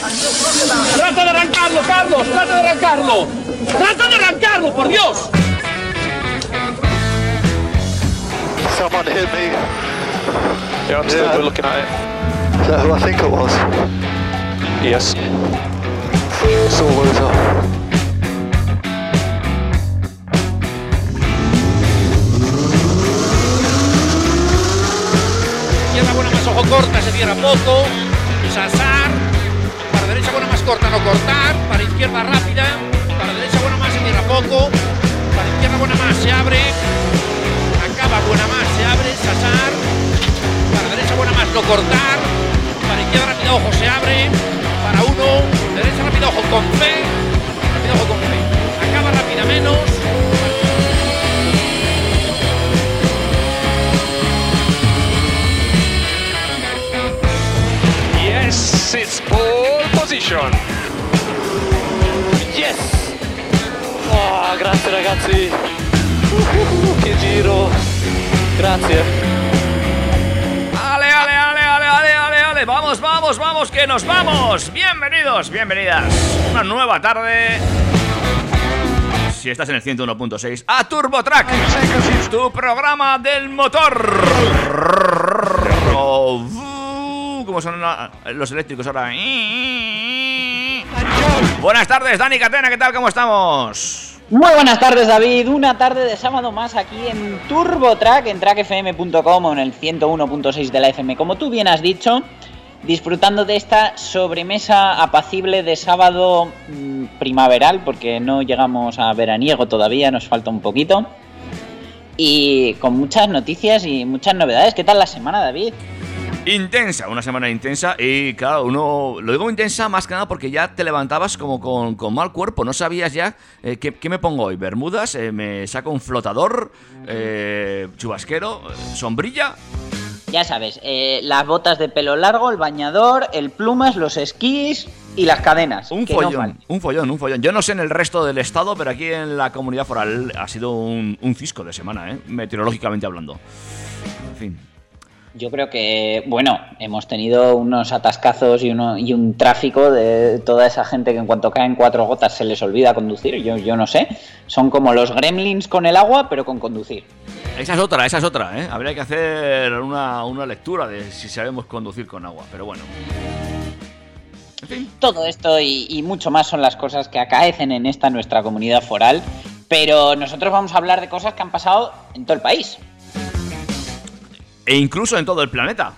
¡Trata de arrancarlo, Carlos! ¡Trata de arrancarlo! ¡Trata de arrancarlo, por Dios! Someone hit me. Yeah, I'm still Yeah. looking at it. Is that who I think it was? Yes. Loser. Izquierda buena más ojo corta, se cierra poco. Corta, no cortar. Para izquierda rápida. Para derecha buena más, se cierra poco. Para izquierda buena más, se abre. Acaba buena más, se abre. Sasar. Para derecha buena más, no cortar. Para izquierda rápida, ojo, se abre. Para uno. Derecha rápida, ojo, con fe. Rápida, ojo, con fe. Acaba rápida menos. Yes! Oh, grazie ragazzi! Uh, che giro! Grazie! Ale, ale, ale, ale, ale, ale, ale, vamos, vamos, vamos, que nos vamos. Bienvenidos, bienvenidas. Una nueva tarde. Si estás en el 101.6, a Turbo Track, tu programa del motor. Oh, uh, ¿Cómo son los eléctricos ahora? Buenas tardes, Dani Catena, ¿qué tal? ¿Cómo estamos? Muy buenas tardes David, una tarde de sábado más aquí en TurboTrack, en trackfm.com o en el 101.6 de la FM, como tú bien has dicho, disfrutando de esta sobremesa apacible de sábado mm, primaveral, porque no llegamos a veraniego todavía, nos falta un poquito, y con muchas noticias y muchas novedades. ¿Qué tal la semana David? Intensa, una semana intensa y claro, uno, lo digo intensa más que nada porque ya te levantabas como con, con mal cuerpo, no sabías ya eh, ¿qué, qué me pongo hoy, bermudas, Eh, me saco un flotador, eh, chubasquero, sombrilla, Ya sabes, eh, las botas de pelo largo, el bañador, el plumas, los esquís y las cadenas. un no follón, un follón, un follón. Yo no sé en el resto del estado, pero aquí en la comunidad foral ha sido un, un cisco de semana, ¿eh? meteorológicamente hablando. En fin. Yo creo que, bueno, hemos tenido unos atascazos y, uno, y un tráfico de toda esa gente que en cuanto caen cuatro gotas se les olvida conducir. Yo, yo no sé. Son como los gremlins con el agua, pero con conducir. Esa es otra, esa es otra, ¿eh? Habría que hacer una, una lectura de si sabemos conducir con agua, pero bueno. En fin. Todo esto y, y mucho más son las cosas que acaecen en esta nuestra comunidad foral. Pero nosotros vamos a hablar de cosas que han pasado en todo el país. E incluso en todo el planeta.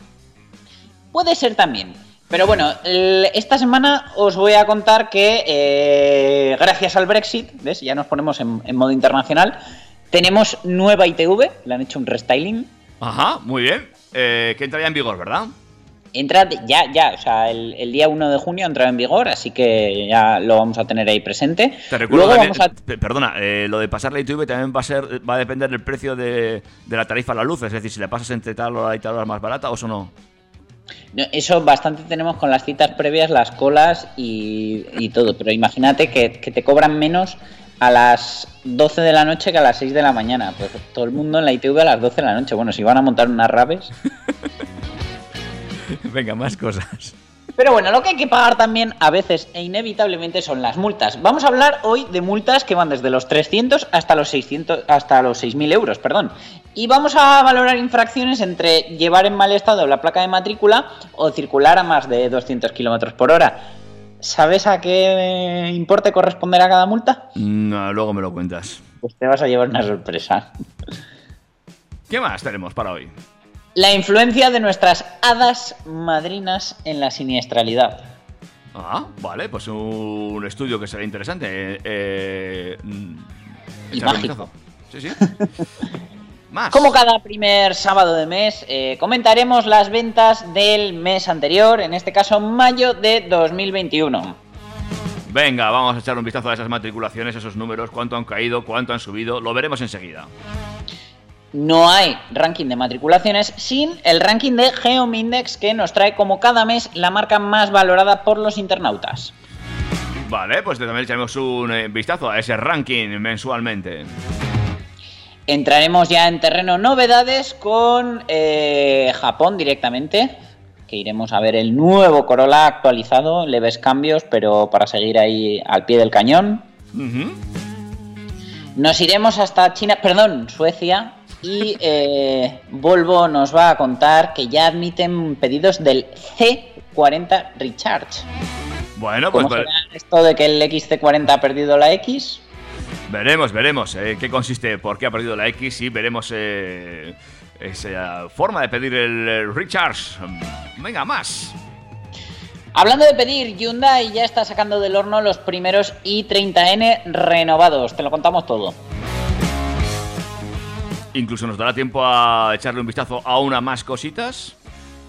Puede ser también. Pero bueno, esta semana os voy a contar que eh, gracias al Brexit, ¿ves? Ya nos ponemos en, en modo internacional, tenemos nueva ITV, le han hecho un restyling. Ajá, muy bien. Eh, que entraría en vigor, ¿verdad? Entra ya, ya, o sea, el, el día 1 de junio entra en vigor, así que ya lo vamos a tener ahí presente. Te recuerdo Luego también- vamos a... pe- perdona, eh, lo de pasar la ITV también va a ser va a depender del precio de, de la tarifa a la luz, es decir, si le pasas entre tal hora y tal hora más barata o eso no. Eso bastante tenemos con las citas previas, las colas y, y todo, pero imagínate que, que te cobran menos a las 12 de la noche que a las 6 de la mañana. Pues todo el mundo en la ITV a las 12 de la noche. Bueno, si van a montar unas raves. Venga, más cosas. Pero bueno, lo que hay que pagar también a veces e inevitablemente son las multas. Vamos a hablar hoy de multas que van desde los 300 hasta los 600 hasta los 6.000 euros, perdón. Y vamos a valorar infracciones entre llevar en mal estado la placa de matrícula o circular a más de 200 kilómetros por hora. ¿Sabes a qué importe corresponderá cada multa? No, luego me lo cuentas. Pues te vas a llevar una sorpresa. ¿Qué más tenemos para hoy? La influencia de nuestras hadas madrinas en la siniestralidad. Ah, vale, pues un estudio que será interesante. Eh, mm, Y mágico. vistazo. Sí, sí. más. Como cada primer sábado de mes, eh, comentaremos las ventas del mes anterior, en este caso mayo de 2021. Venga, vamos a echar un vistazo a esas matriculaciones, esos números, cuánto han caído, cuánto han subido, lo veremos enseguida. No hay ranking de matriculaciones sin el ranking de Geomindex que nos trae como cada mes la marca más valorada por los internautas. Vale, pues también echaremos un eh, vistazo a ese ranking mensualmente. Entraremos ya en terreno novedades con eh, Japón directamente. que iremos a ver el nuevo Corolla actualizado, leves cambios, pero para seguir ahí al pie del cañón. Nos iremos hasta China, perdón, Suecia, y eh, Volvo nos va a contar que ya admiten pedidos del C40 Recharge. Bueno, pues ¿Cómo será esto de que el XC40 ha perdido la X? veremos, veremos eh, qué consiste, por qué ha perdido la X y veremos eh, esa forma de pedir el recharge. Venga, más. Hablando de pedir, Hyundai ya está sacando del horno los primeros i30N renovados. Te lo contamos todo. Incluso nos dará tiempo a echarle un vistazo a una más cositas.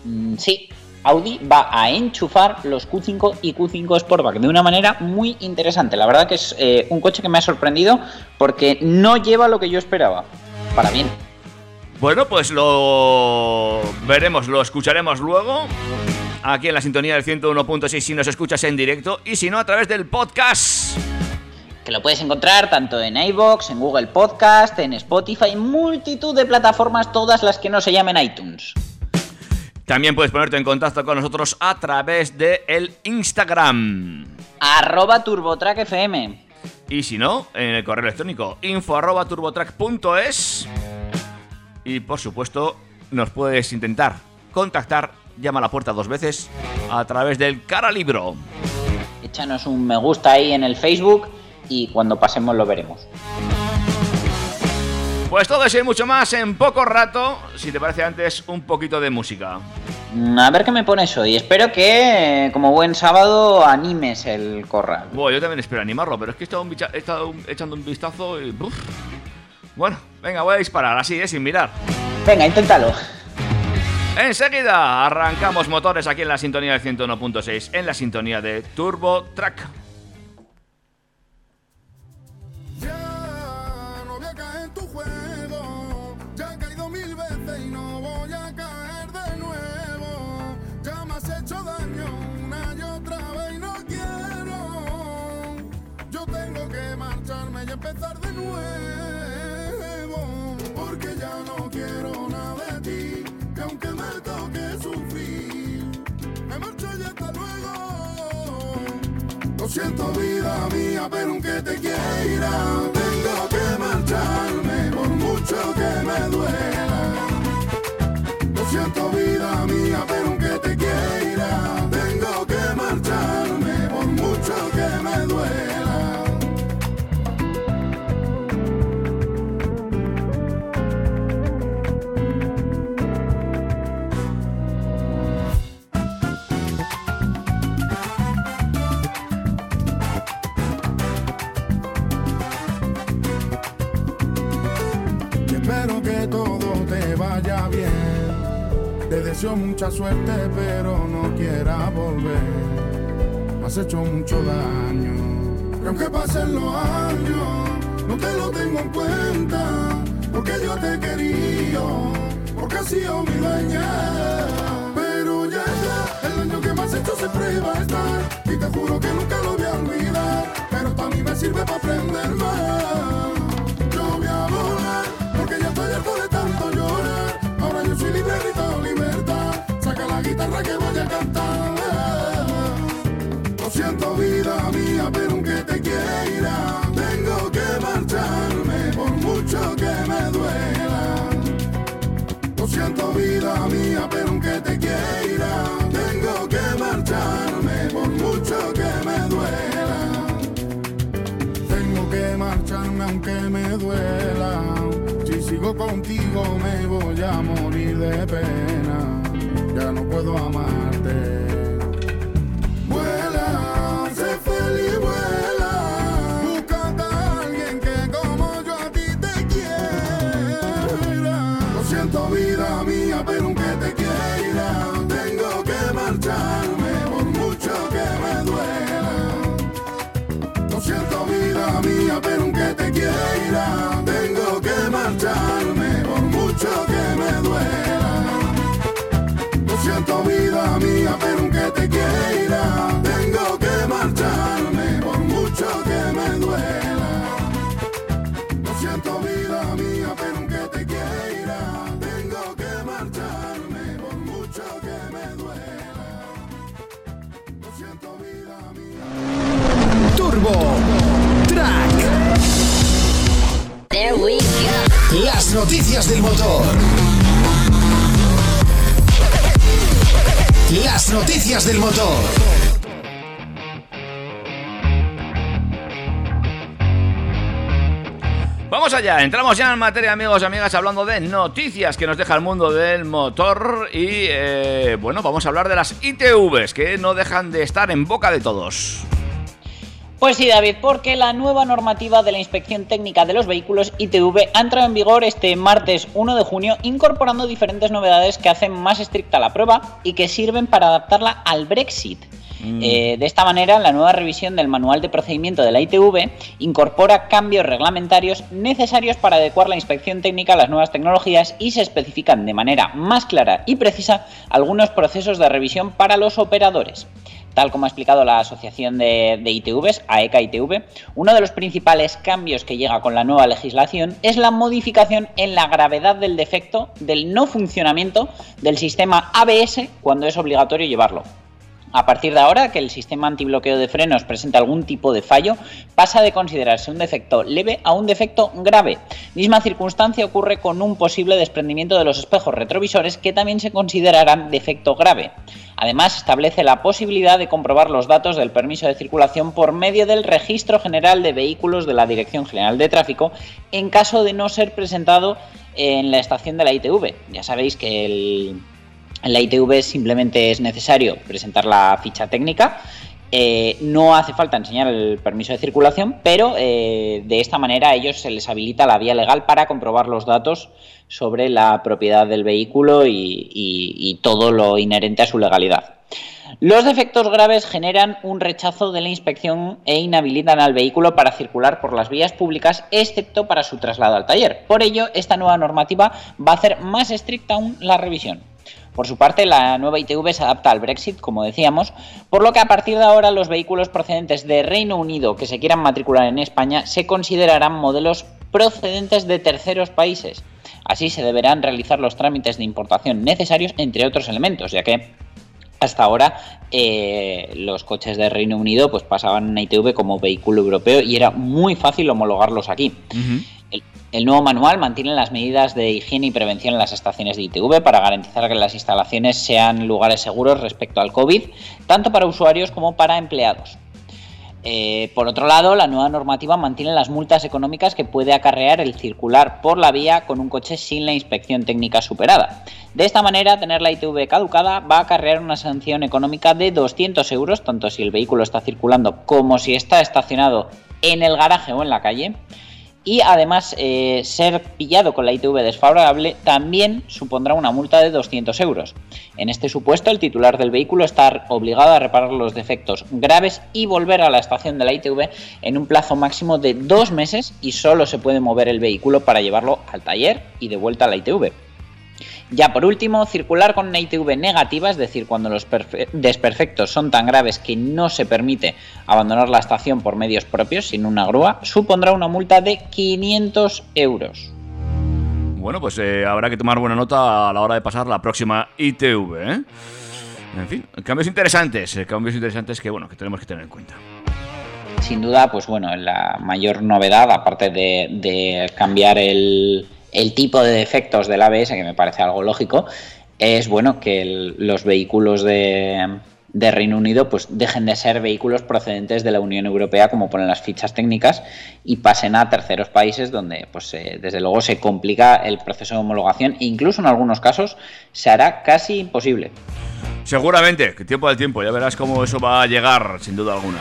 Mm, sí, Audi va a enchufar los Q5 y Q5 Sportback de una manera muy interesante. La verdad que es eh, un coche que me ha sorprendido porque no lleva lo que yo esperaba. Para bien. Bueno, pues lo veremos, lo escucharemos luego. Aquí en la sintonía del 101.6 si nos escuchas en directo y si no a través del podcast. Que lo puedes encontrar tanto en iBox, en Google Podcast, en Spotify, multitud de plataformas, todas las que no se llamen iTunes. También puedes ponerte en contacto con nosotros a través de el Instagram. Arroba TurboTrack FM. Y si no, en el correo electrónico info arroba turbotrack.es. Y por supuesto, nos puedes intentar contactar, llama a la puerta dos veces, a través del cara libro. Échanos un me gusta ahí en el Facebook y cuando pasemos lo veremos. Pues todo eso y mucho más en poco rato. Si te parece antes, un poquito de música. Mm, A ver qué me pones hoy. Espero que, como buen sábado, animes el corral. Bueno, yo también espero animarlo, pero es que he estado, un bicha- he estado echando un vistazo y. uf. Bueno, venga, voy a disparar así, ¿eh? sin mirar. Venga, inténtalo. Enseguida arrancamos motores aquí en la sintonía del 101.6, en la sintonía de Turbo Track. Porque ya no quiero nada de ti. Que aunque me toque sufrir, me marcho y hasta luego. Lo siento vida mía, pero aunque te quiera, tengo que marcharme por mucho que me duela. Lo siento vida mía, pero deseo mucha suerte, pero no quieras volver. Me has hecho mucho daño. Y aunque pasen los años, no te lo tengo en cuenta. Porque yo te querido, porque has sido mi dueña. Pero ya está, el daño que me has hecho siempre va a estar. Y te juro que nunca lo voy a olvidar. Pero esto mí me sirve para aprender más. Que voy a cantar. Lo siento, vida mía, pero aunque te quiera, tengo que marcharme por mucho que me duela. Lo siento, vida mía, pero aunque te quiera, tengo que marcharme por mucho que me duela. Tengo que marcharme aunque me duela. Si sigo contigo me voy a morir de pena. Amarte. Vuela, sé feliz, vuela. Búscate a alguien que como yo a ti te quiera. Lo siento, vida mía, pero aunque te quiera, Las noticias del motor. Las noticias del motor. Vamos allá, entramos ya en materia, amigos y amigas, hablando de noticias que nos deja el mundo del motor. Y eh, bueno, vamos a hablar de las ITVs, que no dejan de estar en boca de todos. Pues sí, David, porque la nueva normativa de la Inspección Técnica de los Vehículos ITV ha entrado en vigor este martes 1 de junio, incorporando diferentes novedades que hacen más estricta la prueba y que sirven para adaptarla al Brexit. Eh, de esta manera, la nueva revisión del manual de procedimiento de la ITV incorpora cambios reglamentarios necesarios para adecuar la inspección técnica a las nuevas tecnologías y se especifican de manera más clara y precisa algunos procesos de revisión para los operadores. Tal como ha explicado la Asociación de, ITVs, AECA ITV, uno de los principales cambios que llega con la nueva legislación es la modificación en la gravedad del defecto del no funcionamiento del sistema ABS cuando es obligatorio llevarlo. A partir de ahora que el sistema antibloqueo de frenos presenta algún tipo de fallo, pasa de considerarse un defecto leve a un defecto grave. Misma circunstancia ocurre con un posible desprendimiento de los espejos retrovisores que también se considerarán defecto grave. Además, establece la posibilidad de comprobar los datos del permiso de circulación por medio del Registro General de Vehículos de la Dirección General de Tráfico en caso de no ser presentado en la estación de la ITV. Ya sabéis que el en la ITV simplemente es necesario presentar la ficha técnica. Eh, no hace falta enseñar el permiso de circulación, pero eh, de esta manera a ellos se les habilita la vía legal para comprobar los datos sobre la propiedad del vehículo y, todo lo inherente a su legalidad. Los defectos graves generan un rechazo de la inspección e inhabilitan al vehículo para circular por las vías públicas, excepto para su traslado al taller. Por ello, esta nueva normativa va a hacer más estricta aún la revisión. Por su parte, la nueva ITV se adapta al Brexit, como decíamos, por lo que a partir de ahora los vehículos procedentes de Reino Unido que se quieran matricular en España se considerarán modelos procedentes de terceros países. Así se deberán realizar los trámites de importación necesarios, entre otros elementos, ya que hasta ahora eh, los coches de Reino Unido pues pasaban en ITV como vehículo europeo y era muy fácil homologarlos aquí. El nuevo manual mantiene las medidas de higiene y prevención en las estaciones de ITV para garantizar que las instalaciones sean lugares seguros respecto al COVID, tanto para usuarios como para empleados. Eh, por otro lado, la nueva normativa mantiene las multas económicas que puede acarrear el circular por la vía con un coche sin la inspección técnica superada. De esta manera, tener la ITV caducada va a acarrear una sanción económica de 200 euros, tanto si el vehículo está circulando como si está estacionado en el garaje o en la calle y además eh, ser pillado con la ITV desfavorable también supondrá una multa de 200 euros. En este supuesto, el titular del vehículo está obligado a reparar los defectos graves y volver a la estación de la ITV en un plazo máximo de dos meses y solo se puede mover el vehículo para llevarlo al taller y de vuelta a la ITV. Ya por último, circular con una ITV negativa, es decir, cuando los desperfectos son tan graves que no se permite abandonar la estación por medios propios sin una grúa, supondrá una multa de 500 euros. Bueno, pues eh, habrá que tomar buena nota a la hora de pasar la próxima ITV. ¿eh? En fin, cambios interesantes, eh, cambios interesantes que bueno que tenemos que tener en cuenta. Sin duda, pues bueno, la mayor novedad, aparte de cambiar el, el tipo de defectos del ABS, que me parece algo lógico, es bueno que los vehículos de, Reino Unido pues dejen de ser vehículos procedentes de la Unión Europea como ponen las fichas técnicas y pasen a terceros países donde pues eh, desde luego se complica el proceso de homologación e incluso en algunos casos se hará casi imposible. Seguramente, que tiempo al tiempo, ya verás cómo eso va a llegar sin duda alguna.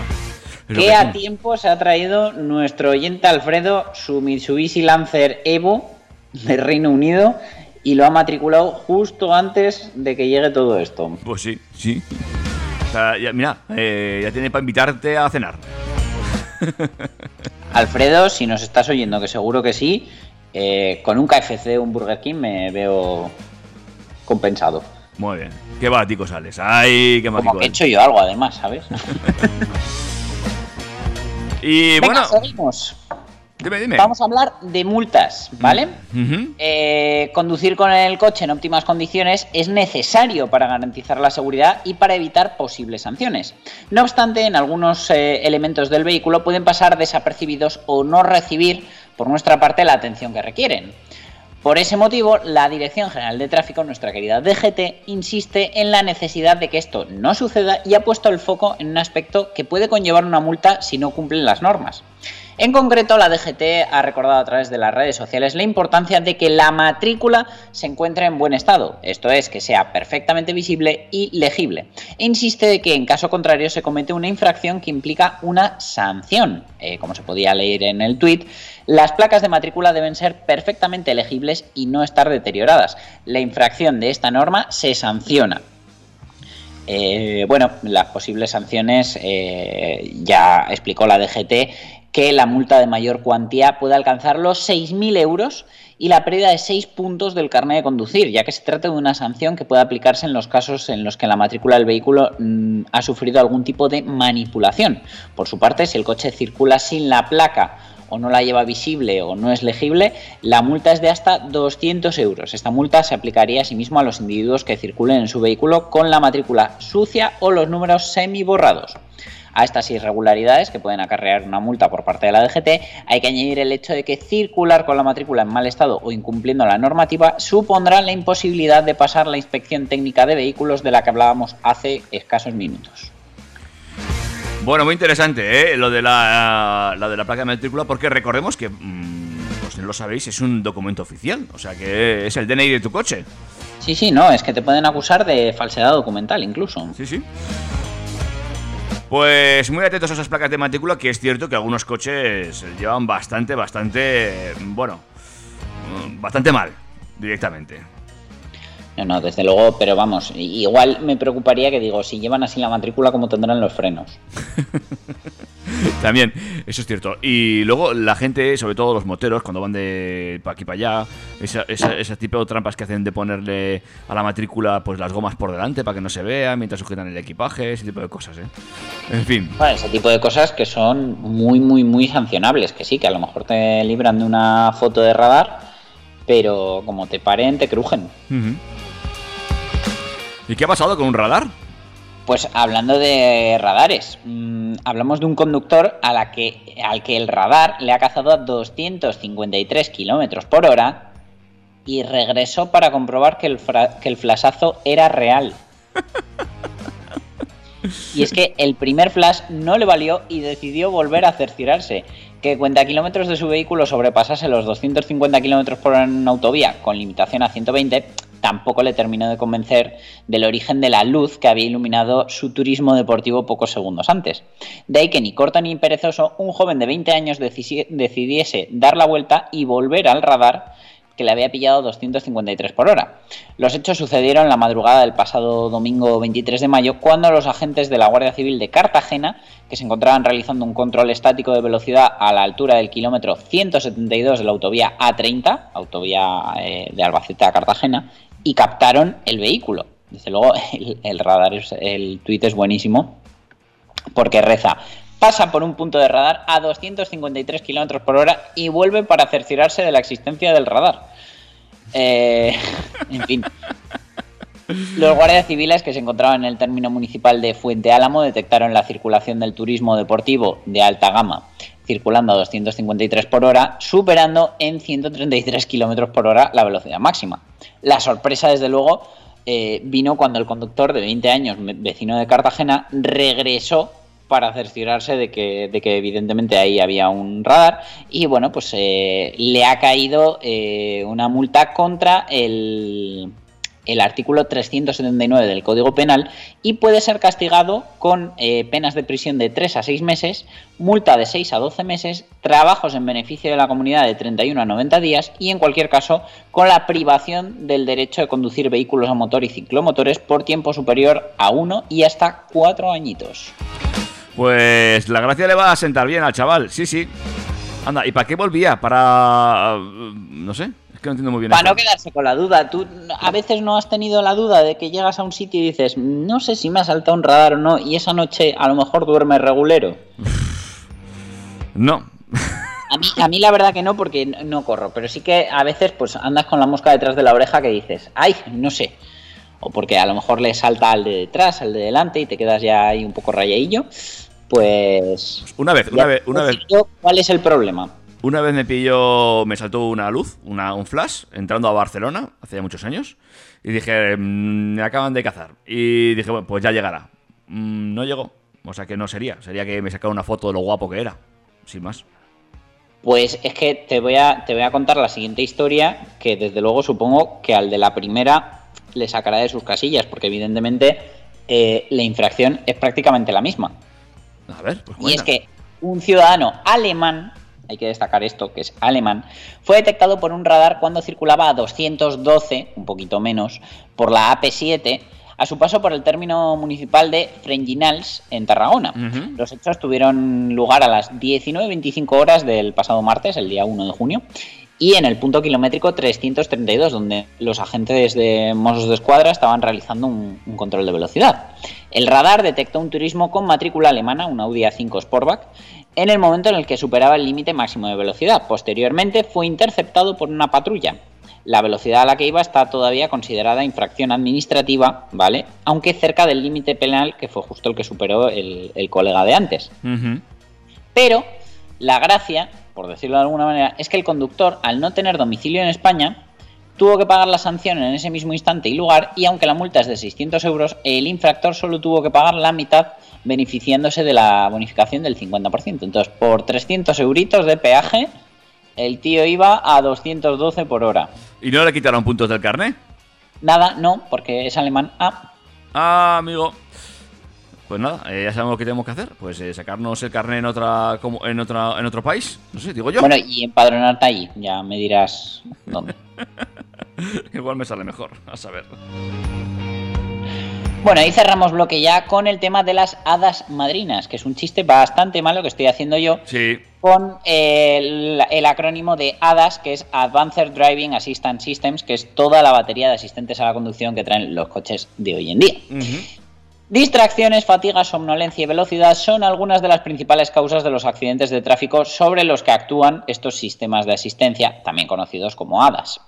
¿Qué a tiempo se ha traído nuestro oyente Alfredo su Mitsubishi Lancer Evo de Reino Unido y lo ha matriculado justo antes de que llegue todo esto. Pues sí, sí. O sea, ya, mira, eh, ya tiene para invitarte a cenar. Alfredo, si nos estás oyendo, que seguro que sí, eh, con un KFC un Burger King me veo compensado. Muy bien. Qué batico sales. Ay, qué Como que he hecho yo algo, además, ¿sabes? y bueno. Seguimos. Vamos a hablar de multas, ¿vale? Eh, conducir con el coche en óptimas condiciones es necesario para garantizar la seguridad y para evitar posibles sanciones. No obstante, en algunos eh, elementos del vehículo pueden pasar desapercibidos o no recibir por nuestra parte la atención que requieren. Por ese motivo, la Dirección General de Tráfico, nuestra querida DGT, insiste en la necesidad de que esto no suceda y ha puesto el foco en un aspecto que puede conllevar una multa si no cumplen las normas. En concreto, la DGT ha recordado a través de las redes sociales la importancia de que la matrícula se encuentre en buen estado, esto es, que sea perfectamente visible y legible. E insiste de que en caso contrario se comete una infracción que implica una sanción. Eh, como se podía leer en el tuit, las placas de matrícula deben ser perfectamente legibles y no estar deterioradas. La infracción de esta norma se sanciona. Eh, bueno, las posibles sanciones eh, ya explicó la DGT que la multa de mayor cuantía puede alcanzar los 6.000 euros y la pérdida de 6 puntos del carnet de conducir, ya que se trata de una sanción que puede aplicarse en los casos en los que la matrícula del vehículo mm, ha sufrido algún tipo de manipulación. Por su parte, si el coche circula sin la placa o no la lleva visible o no es legible, la multa es de hasta 200 euros. Esta multa se aplicaría asimismo a los individuos que circulen en su vehículo con la matrícula sucia o los números semi borrados. A estas irregularidades que pueden acarrear una multa por parte de la DGT hay que añadir el hecho de que circular con la matrícula en mal estado o incumpliendo la normativa supondrá la imposibilidad de pasar la inspección técnica de vehículos de la que hablábamos hace escasos minutos. Bueno, muy interesante, ¿eh? Lo de la, la de la placa de matrícula, porque recordemos que, mm, pues no lo sabéis, es un documento oficial. O sea que es el DNI de tu coche. Sí, sí, no, es que te pueden acusar de falsedad documental incluso. Sí, sí. Pues muy atentos a esas placas de matrícula, que es cierto que algunos coches llevan bastante, bastante, bueno, bastante mal, directamente. No, no, desde luego, pero vamos, igual me preocuparía que digo, si llevan así la matrícula, ¿cómo tendrán los frenos? También, eso es cierto. Y luego la gente, sobre todo los moteros, cuando van de pa' aquí para allá, esa- esa- ese tipo de trampas que hacen de ponerle a la matrícula pues las gomas por delante para que no se vea mientras sujetan el equipaje, ese tipo de cosas, ¿eh? En fin. Bueno, ese tipo de cosas que son muy, muy, muy sancionables, que sí, que a lo mejor te libran de una foto de radar, pero como te paren, te crujen. ¿Y qué ha pasado con un radar? Pues hablando de radares, mm, hablamos de un conductor a la que, al que el radar le ha cazado a 253 kilómetros por hora y regresó para comprobar que el, que el flashazo era real. Y es que el primer flash no le valió y decidió volver a cerciorarse. Que cuenta kilómetros de su vehículo sobrepasase los 250 kilómetros por hora en una autovía con limitación a 120 tampoco le terminó de convencer del origen de la luz que había iluminado su turismo deportivo pocos segundos antes. De ahí que ni corto ni perezoso, un joven de 20 años decidiese dar la vuelta y volver al radar que le había pillado 253 por hora. Los hechos sucedieron la madrugada del pasado domingo 23 de mayo, cuando los agentes de la Guardia Civil de Cartagena, que se encontraban realizando un control estático de velocidad a la altura del kilómetro 172 de la autovía A30, autovía eh, de Albacete a Cartagena, y captaron el vehículo. Desde luego, el, el radar, es- el tuit es buenísimo, porque reza, pasa por un punto de radar a 253 kilómetros por hora y vuelve para cerciorarse de la existencia del radar. Eh, en fin. Los guardias civiles que se encontraban en el término municipal de Fuente Álamo detectaron la circulación del turismo deportivo de alta gama circulando a 253 por hora, superando en 133 kilómetros por hora la velocidad máxima. La sorpresa, desde luego, eh, vino cuando el conductor de 20 años, vecino de Cartagena, regresó para cerciorarse de que, de que evidentemente ahí había un radar y bueno, pues eh, le ha caído eh, una multa contra el, el artículo 379 del Código Penal y puede ser castigado con eh, penas de prisión de 3 a 6 meses, multa de 6 a 12 meses, trabajos en beneficio de la comunidad de 31 a 90 días y en cualquier caso con la privación del derecho de conducir vehículos a motor y ciclomotores por tiempo superior a 1 y hasta 4 añitos. Pues la gracia le va a sentar bien al chaval, sí, sí. Anda, ¿y para qué volvía? Para... uh, no sé, es que no entiendo muy bien Para no quedarse con la duda, tú a veces no has tenido la duda de que llegas a un sitio y dices, no sé si me ha saltado un radar o no, y esa noche a lo mejor duerme regulero. No. A mí, a mí la verdad que no, porque no corro, pero sí que a veces pues andas con la mosca detrás de la oreja que dices, ay, no sé. O porque a lo mejor le salta al de detrás, al de delante y te quedas ya ahí un poco rayadillo. Pues... Una vez, una vez, una vez, ¿Cuál es el problema? Una vez me pilló, me saltó una luz, una, un flash, entrando a Barcelona, hace ya muchos años, y dije, "Mm, me acaban de cazar. Y dije, bueno, pues ya llegará. Mm, no llegó, o sea que no sería, sería que me sacara una foto de lo guapo que era, sin más. Pues es que te voy a, te voy a contar la siguiente historia, que desde luego supongo que al de la primera le sacará de sus casillas, porque evidentemente eh, la infracción es prácticamente la misma. A ver, pues Y es que un ciudadano alemán, hay que destacar esto, que es alemán, fue detectado por un radar cuando circulaba a 212, un poquito menos, por la AP7 a su paso por el término municipal de Frenginals en Tarragona. Los hechos tuvieron lugar a las 19.25 horas del pasado martes, el día 1 de junio, y en el punto kilométrico 332, donde los agentes de Mossos de Escuadra estaban realizando un, un control de velocidad. El radar detectó un turismo con matrícula alemana, un Audi A5 Sportback, en el momento en el que superaba el límite máximo de velocidad. Posteriormente fue interceptado por una patrulla. La velocidad a la que iba está todavía considerada infracción administrativa, ¿vale? Aunque cerca del límite penal, que fue justo el que superó el, el colega de antes. Pero la gracia, por decirlo de alguna manera, es que el conductor, al no tener domicilio en España, tuvo que pagar la sanción en ese mismo instante y lugar, y aunque la multa es de 600 euros, el infractor solo tuvo que pagar la mitad beneficiándose de la bonificación del 50%. Entonces, por 300 euritos de peaje, el tío iba a 212 por hora. ¿Y no le quitaron puntos del carnet? Nada, no, porque es alemán. Ah, Ah, amigo. Pues nada, eh, ya sabemos qué tenemos que hacer. Pues eh, sacarnos el carnet en otra, como, en otra, en otro país. No sé, digo yo. bueno, y empadronarte allí, ya me dirás dónde. Igual me sale mejor, a saber. Bueno, ahí cerramos bloque ya con el tema de las hadas madrinas, que es un chiste bastante malo que estoy haciendo yo Sí, con el, el acrónimo de ADAS, que es Advanced Driving Assistance Systems, que es toda la batería de asistentes a la conducción que traen los coches de hoy en día. Ujú. Distracciones, fatiga, somnolencia y velocidad son algunas de las principales causas de los accidentes de tráfico sobre los que actúan estos sistemas de asistencia, también conocidos como HADAS.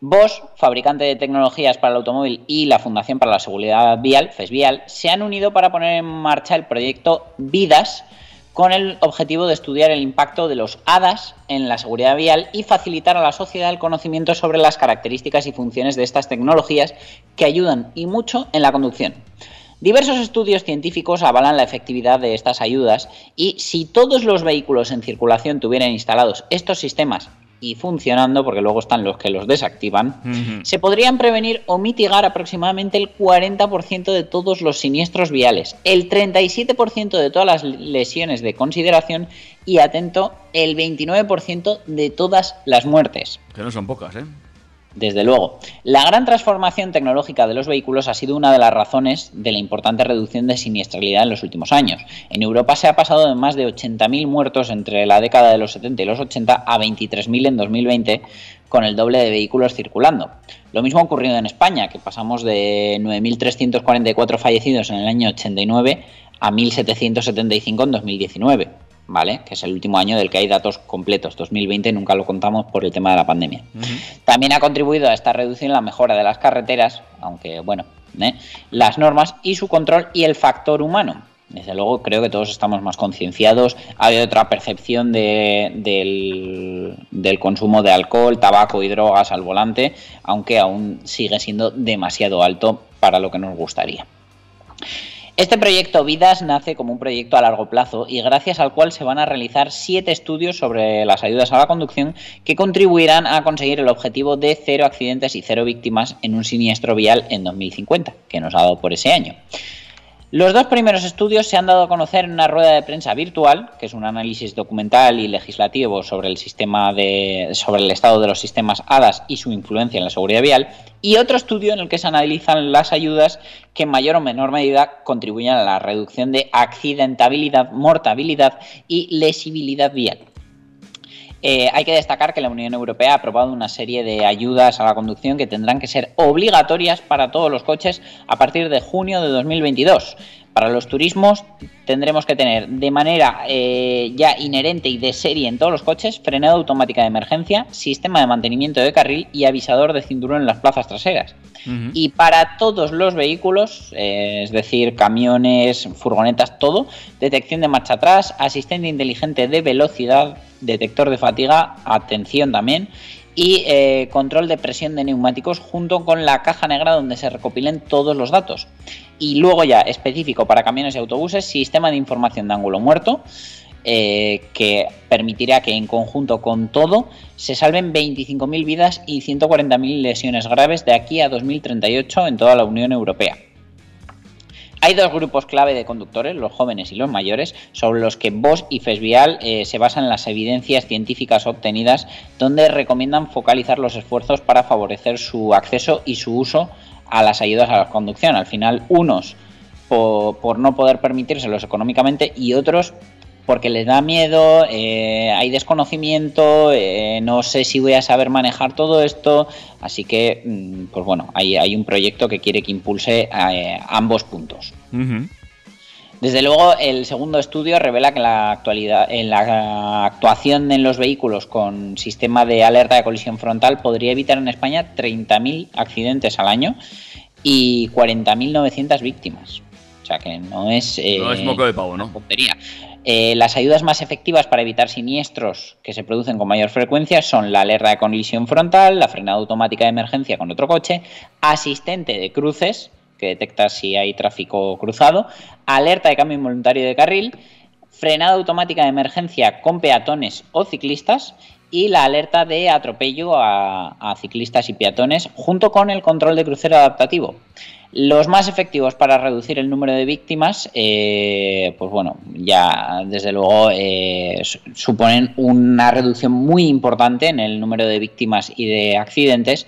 Bosch, fabricante de tecnologías para el automóvil, y la Fundación para la Seguridad Vial, FESVIAL, se han unido para poner en marcha el proyecto VIDAS con el objetivo de estudiar el impacto de los HADAS en la seguridad vial y facilitar a la sociedad el conocimiento sobre las características y funciones de estas tecnologías que ayudan y mucho en la conducción. Diversos estudios científicos avalan la efectividad de estas ayudas y si todos los vehículos en circulación tuvieran instalados estos sistemas y funcionando, porque luego están los que los desactivan, se podrían prevenir o mitigar aproximadamente el 40% de todos los siniestros viales, el 37% de todas las lesiones de consideración y, atento, el 29% de todas las muertes. que no son pocas, ¿eh? Desde luego, la gran transformación tecnológica de los vehículos ha sido una de las razones de la importante reducción de siniestralidad en los últimos años. En Europa se ha pasado de más de 80.000 muertos entre la década de los 70 y los 80 a 23.000 en 2020, con el doble de vehículos circulando. Lo mismo ha ocurrido en España, que pasamos de 9.344 fallecidos en el año 89 a 1.775 en 2019. ¿Vale? Que es el último año del que hay datos completos. 2020 nunca lo contamos por el tema de la pandemia. También ha contribuido a esta reducción la mejora de las carreteras, aunque bueno, ¿eh? las normas y su control y el factor humano. Desde luego creo que todos estamos más concienciados, ha habido otra percepción de- del, del consumo de alcohol, tabaco y drogas al volante, aunque aún sigue siendo demasiado alto para lo que nos gustaría. Este proyecto Vidas nace como un proyecto a largo plazo y gracias al cual se van a realizar siete estudios sobre las ayudas a la conducción que contribuirán a conseguir el objetivo de cero accidentes y cero víctimas en un siniestro vial en 2050, que nos ha dado por ese año. Los dos primeros estudios se han dado a conocer en una rueda de prensa virtual, que es un análisis documental y legislativo sobre el sistema de, sobre el estado de los sistemas HADAS y su influencia en la seguridad vial, y otro estudio en el que se analizan las ayudas que en mayor o menor medida contribuyen a la reducción de accidentabilidad, mortabilidad y lesibilidad vial. Eh, hay que destacar que la Unión Europea ha aprobado una serie de ayudas a la conducción que tendrán que ser obligatorias para todos los coches a partir de junio de 2022. Para los turismos tendremos que tener de manera eh, ya inherente y de serie en todos los coches frenada automática de emergencia, sistema de mantenimiento de carril y avisador de cinturón en las plazas traseras. Y para todos los vehículos, eh, es decir, camiones, furgonetas, todo, detección de marcha atrás, asistente inteligente de velocidad, detector de fatiga, atención también, y eh, control de presión de neumáticos junto con la caja negra donde se recopilen todos los datos. Y luego ya específico para camiones y autobuses, sistema de información de ángulo muerto, eh, que permitirá que en conjunto con todo se salven 25.000 vidas y 140.000 lesiones graves de aquí a 2038 en toda la Unión Europea. Hay dos grupos clave de conductores, los jóvenes y los mayores, sobre los que Bosch y Fesvial eh, se basan en las evidencias científicas obtenidas, donde recomiendan focalizar los esfuerzos para favorecer su acceso y su uso a las ayudas a la conducción. Al final, unos por, por no poder permitírselos económicamente y otros porque les da miedo, eh, hay desconocimiento, eh, no sé si voy a saber manejar todo esto, así que, mm, pues bueno, hay, hay un proyecto que quiere que impulse eh, ambos puntos. Desde luego, el segundo estudio revela que en la actualidad, en la actuación en los vehículos con sistema de alerta de colisión frontal podría evitar en España 30.000 accidentes al año y 40.900 víctimas. O sea que no es, eh, No es moco de pavo, ¿no? tontería. Eh, las ayudas más efectivas para evitar siniestros que se producen con mayor frecuencia son la alerta de colisión frontal, la frenada automática de emergencia con otro coche, asistente de cruces, que detecta si hay tráfico cruzado, alerta de cambio involuntario de carril, frenada automática de emergencia con peatones o ciclistas y la alerta de atropello a, a ciclistas y peatones junto con el control de crucero adaptativo. Los más efectivos para reducir el número de víctimas, eh, pues bueno, ya desde luego eh, su- suponen una reducción muy importante en el número de víctimas y de accidentes.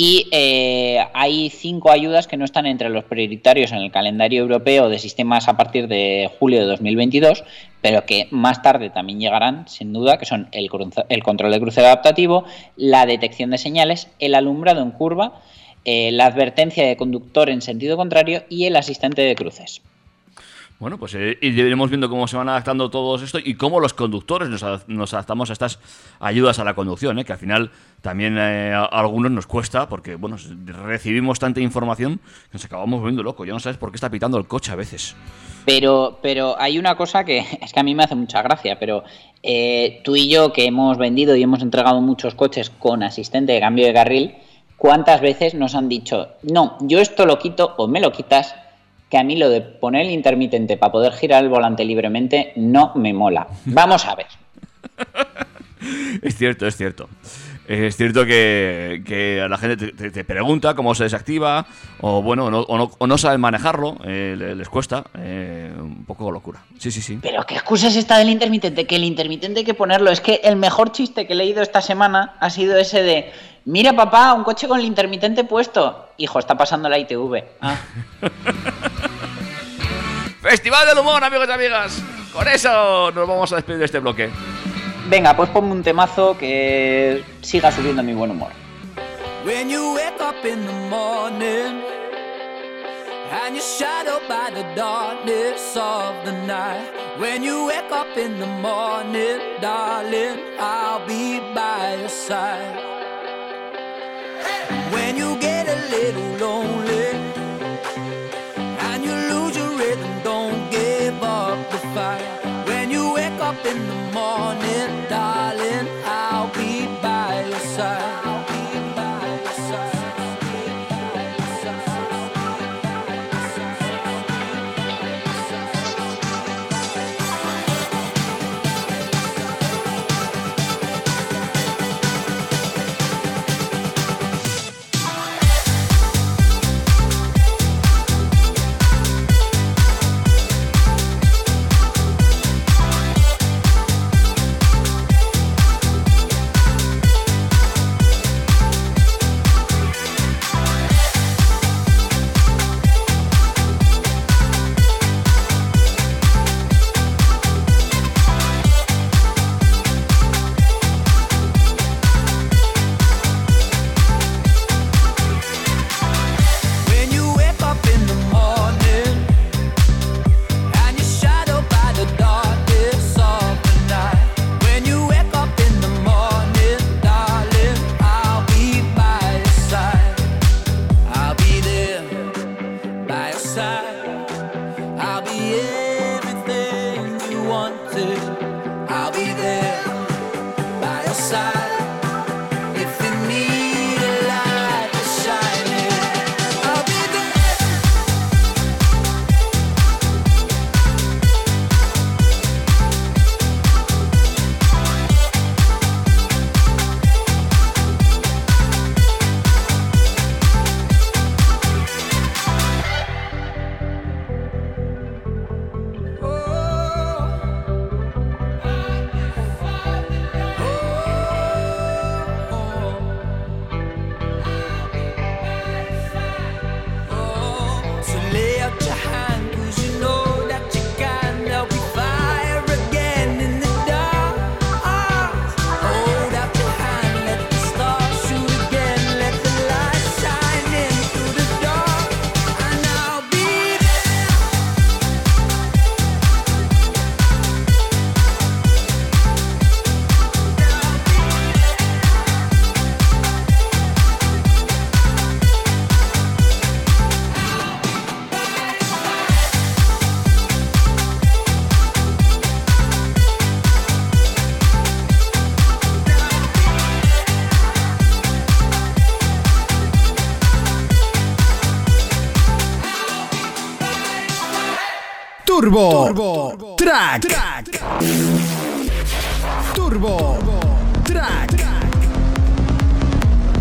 Y eh, hay cinco ayudas que no están entre los prioritarios en el calendario europeo de sistemas a partir de julio de 2022, pero que más tarde también llegarán, sin duda, que son el, cruce- el control de crucero adaptativo, la detección de señales, el alumbrado en curva, eh, la advertencia de conductor en sentido contrario y el asistente de cruces. Bueno, pues eh, iremos viendo cómo se van adaptando todos esto y cómo los conductores nos, ad- nos adaptamos a estas ayudas a la conducción, ¿eh? que al final también eh, a, algunos nos cuesta, porque bueno, recibimos tanta información que nos acabamos volviendo locos. Ya no sabes por qué está pitando el coche a veces. Pero, pero hay una cosa que es que a mí me hace mucha gracia, pero tú y yo que hemos vendido y hemos entregado muchos coches con asistente de cambio de carril, ¿cuántas veces nos han dicho, no, yo esto lo quito o me lo quitas, que a mí lo de poner el intermitente para poder girar el volante libremente no me mola? Vamos a ver. Es cierto, es cierto. Es cierto que, que a la gente te, pregunta cómo se desactiva, o bueno, o no, o no, o no saben manejarlo, eh, le- les cuesta. eh, un poco locura. Sí, sí, sí. Pero qué excusa es esta del intermitente, que el intermitente hay que ponerlo. Es que el mejor chiste que he leído esta semana ha sido ese de, mira papá, un coche con el intermitente puesto. Hijo, está pasando la ITV. Ah. Festival del humor, amigos y amigas. Con eso nos vamos a despedir de este bloque. Venga, pues ponme un temazo que siga subiendo mi buen humor. When you wake up in the morning and you're shadowed by the darkness of the night. When you wake up in the morning, darling, I'll be by your side. When you get a little lonely I'll be in. Turbo, Track,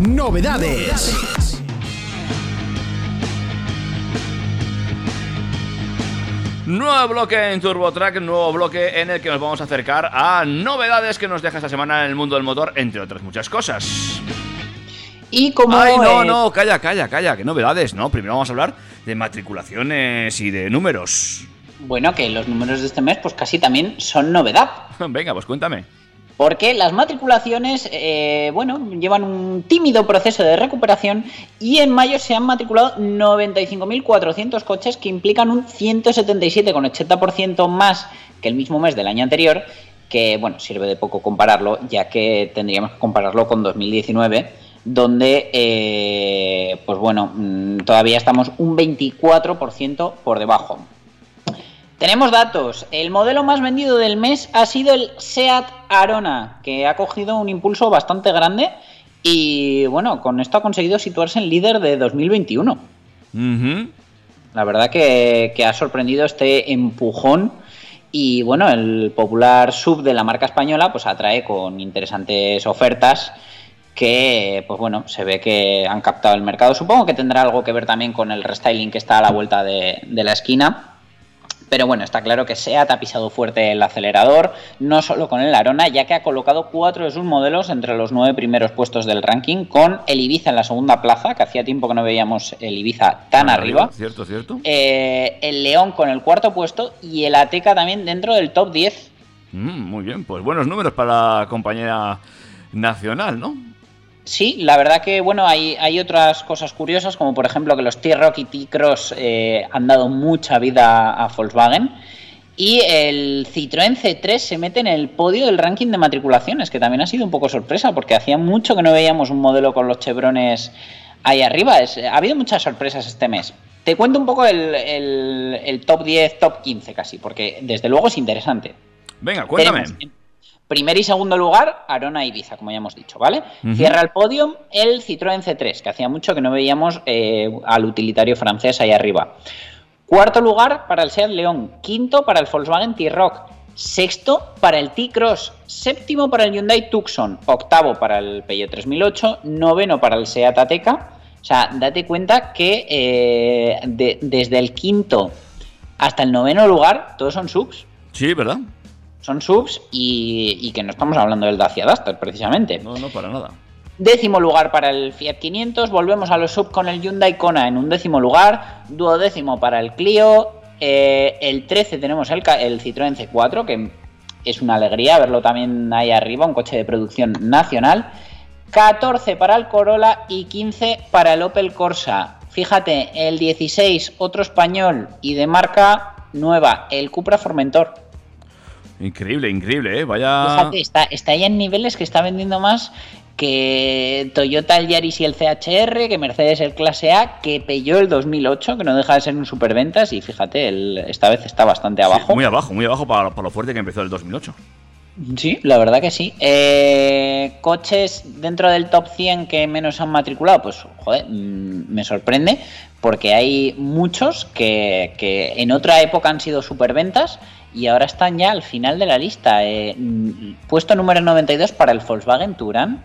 novedades. Nuevo bloque en TurboTrack, nuevo bloque en el que nos vamos a acercar a novedades que nos deja esta semana en el mundo del motor, entre otras muchas cosas. Y como. Ay, no, no, calla, calla, calla, que novedades, ¿no? Primero vamos a hablar de matriculaciones y de números. Bueno, que los números de este mes, pues casi también son novedad. Venga, pues cuéntame. Porque las matriculaciones, eh, bueno, llevan un tímido proceso de recuperación y en mayo se han matriculado 95.400 coches que implican un 177,80% más que el mismo mes del año anterior, que, bueno, sirve de poco compararlo, ya que tendríamos que compararlo con 2019, donde, eh, pues bueno, mm, todavía estamos un 24% por debajo. Tenemos datos. El modelo más vendido del mes ha sido el SEAT Arona, que ha cogido un impulso bastante grande y bueno, con esto ha conseguido situarse en líder de 2021. Ujú. La verdad que, que ha sorprendido este empujón y bueno, el popular sub de la marca española pues atrae con interesantes ofertas que pues bueno, se ve que han captado el mercado. Supongo que tendrá algo que ver también con el restyling que está a la vuelta de, de la esquina. Pero bueno, está claro que SEAT ha pisado fuerte el acelerador, no solo con el Arona, ya que ha colocado cuatro de sus modelos entre los nueve primeros puestos del ranking, con el Ibiza en la segunda plaza, que hacía tiempo que no veíamos el Ibiza tan arriba. Cierto, cierto. Eh, el León con el cuarto puesto y el Ateca también dentro del top 10. Mm, muy bien, pues buenos números para la compañía nacional, ¿no? Sí, la verdad que bueno, hay, hay otras cosas curiosas, como por ejemplo que los T-Rock y T-Cross eh, han dado mucha vida a Volkswagen. Y el Citroën C3 se mete en el podio del ranking de matriculaciones, que también ha sido un poco sorpresa, porque hacía mucho que no veíamos un modelo con los chevrones ahí arriba. Es- ha habido muchas sorpresas este mes. Te cuento un poco el, el- el top 10, top 15 casi, porque desde luego es interesante. Venga, cuéntame. Tenemos primer y segundo lugar, Arona Ibiza, como ya hemos dicho, ¿vale? Cierra el podium el Citroën C3, que hacía mucho que no veíamos eh, al utilitario francés ahí arriba. Cuarto lugar para el Seat León. Quinto para el Volkswagen T-Rock. Sexto para el T-Cross. Séptimo para el Hyundai Tucson. Octavo para el Peugeot 3008. Noveno para el Seat Ateca. O sea, date cuenta que eh, de- desde el quinto hasta el noveno lugar, todos son subs Sí, ¿verdad? Son subs y, y que no estamos hablando del Dacia Duster precisamente. No, no, para nada. Décimo lugar para el Fiat 500, volvemos a los sub con el Hyundai Kona en un décimo lugar, duodécimo para el Clio, eh, el 13 tenemos el, el Citroën C4, que es una alegría verlo también ahí arriba, un coche de producción nacional, 14 para el Corolla y 15 para el Opel Corsa. Fíjate, el 16 otro español y de marca nueva, el Cupra Formentor. Increíble, increíble, ¿eh? Vaya... Fíjate, está, está ya en niveles que está vendiendo más que Toyota el Yaris y el CHR, que Mercedes el Clase A, que Peugeot el 2008, que no deja de ser un superventas, y fíjate, el- esta vez está bastante Sí, abajo. muy abajo, muy abajo para, para lo fuerte que empezó el 2008. Sí, la verdad que sí. Eh, coches dentro del top 100 que menos han matriculado, pues joder, mm, me sorprende porque hay muchos que, que en otra época han sido superventas y ahora están ya al final de la lista. Eh, mm, puesto número 92 para el Volkswagen Touran.